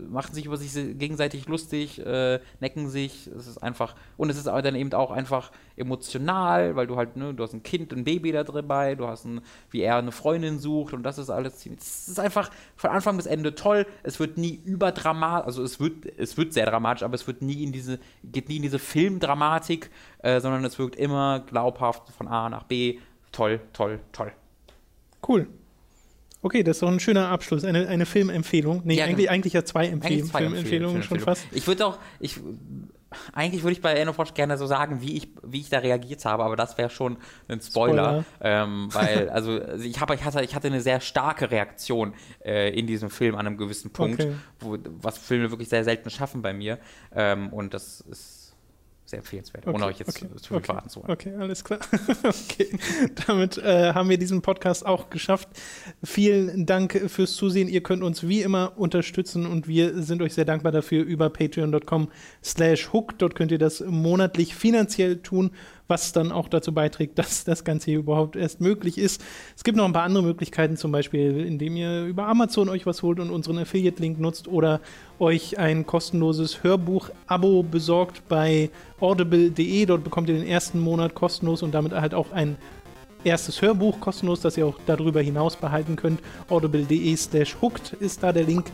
machen sich über sich gegenseitig lustig, äh, necken sich. Es ist einfach, und es ist aber dann eben auch einfach emotional, weil du halt, ne, du hast ein Kind, ein Baby da dabei, du hast ein, wie er eine Freundin sucht und das ist alles ziemlich, es ist einfach von Anfang bis Ende toll. Es wird nie überdramatisch, also es wird, es wird sehr dramatisch, aber es wird nie in diese, geht nie in diese Filmdramatik, äh, sondern es wirkt immer glaubhaft von A nach B. Toll, toll, toll. Cool. Okay, das ist doch ein schöner Abschluss. Eine, eine Filmempfehlung. Nee, ja, eigentlich, genau. eigentlich ja zwei, Empfehl zwei Filmempfehlungen schon fast. Ich würde auch, ich, eigentlich würde ich bei Enofrosch gerne so sagen, wie ich, wie ich da reagiert habe, aber das wäre schon ein Spoiler. Spoiler. Ähm, weil, also ich, hab, ich, hatte, ich hatte eine sehr starke Reaktion äh, in diesem Film an einem gewissen Punkt, okay. wo, was Filme wirklich sehr selten schaffen bei mir. Ähm, und das ist sehr empfehlenswert, okay, ohne euch jetzt okay, zu viel okay, verraten zu wollen. Okay, alles klar. okay. Damit äh, haben wir diesen Podcast auch geschafft. Vielen Dank fürs Zusehen. Ihr könnt uns wie immer unterstützen und wir sind euch sehr dankbar dafür über patreon.com slash hook. Dort könnt ihr das monatlich finanziell tun was dann auch dazu beiträgt, dass das Ganze hier überhaupt erst möglich ist. Es gibt noch ein paar andere Möglichkeiten, zum Beispiel, indem ihr über Amazon euch was holt und unseren Affiliate-Link nutzt oder euch ein kostenloses Hörbuch-Abo besorgt bei audible.de. Dort bekommt ihr den ersten Monat kostenlos und damit halt auch ein erstes Hörbuch kostenlos, das ihr auch darüber hinaus behalten könnt. audible.de slash hooked ist da der Link.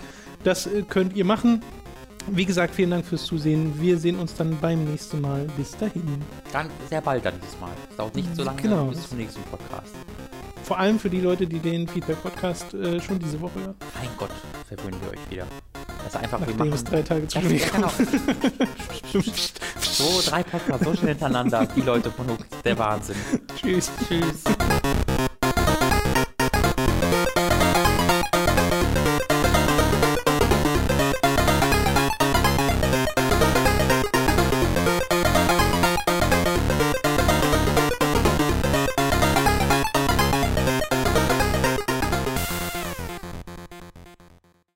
Das äh, könnt ihr machen. Wie gesagt, vielen Dank fürs Zusehen. Wir sehen uns dann beim nächsten Mal. Bis dahin. Dann sehr bald dann dieses Mal. Es dauert nicht so lange Genau. bis zum nächsten Podcast. Vor allem für die Leute, die den Feedback-Podcast äh, schon diese Woche hören. Mein Gott, verwöhnen wir euch wieder. Das ist einfach, wir Nachdem machen es drei Tage zwischen mir genau. so drei Podcasts so schnell hintereinander. Die Leute von Hook, der Wahnsinn. Tschüss. Tschüss.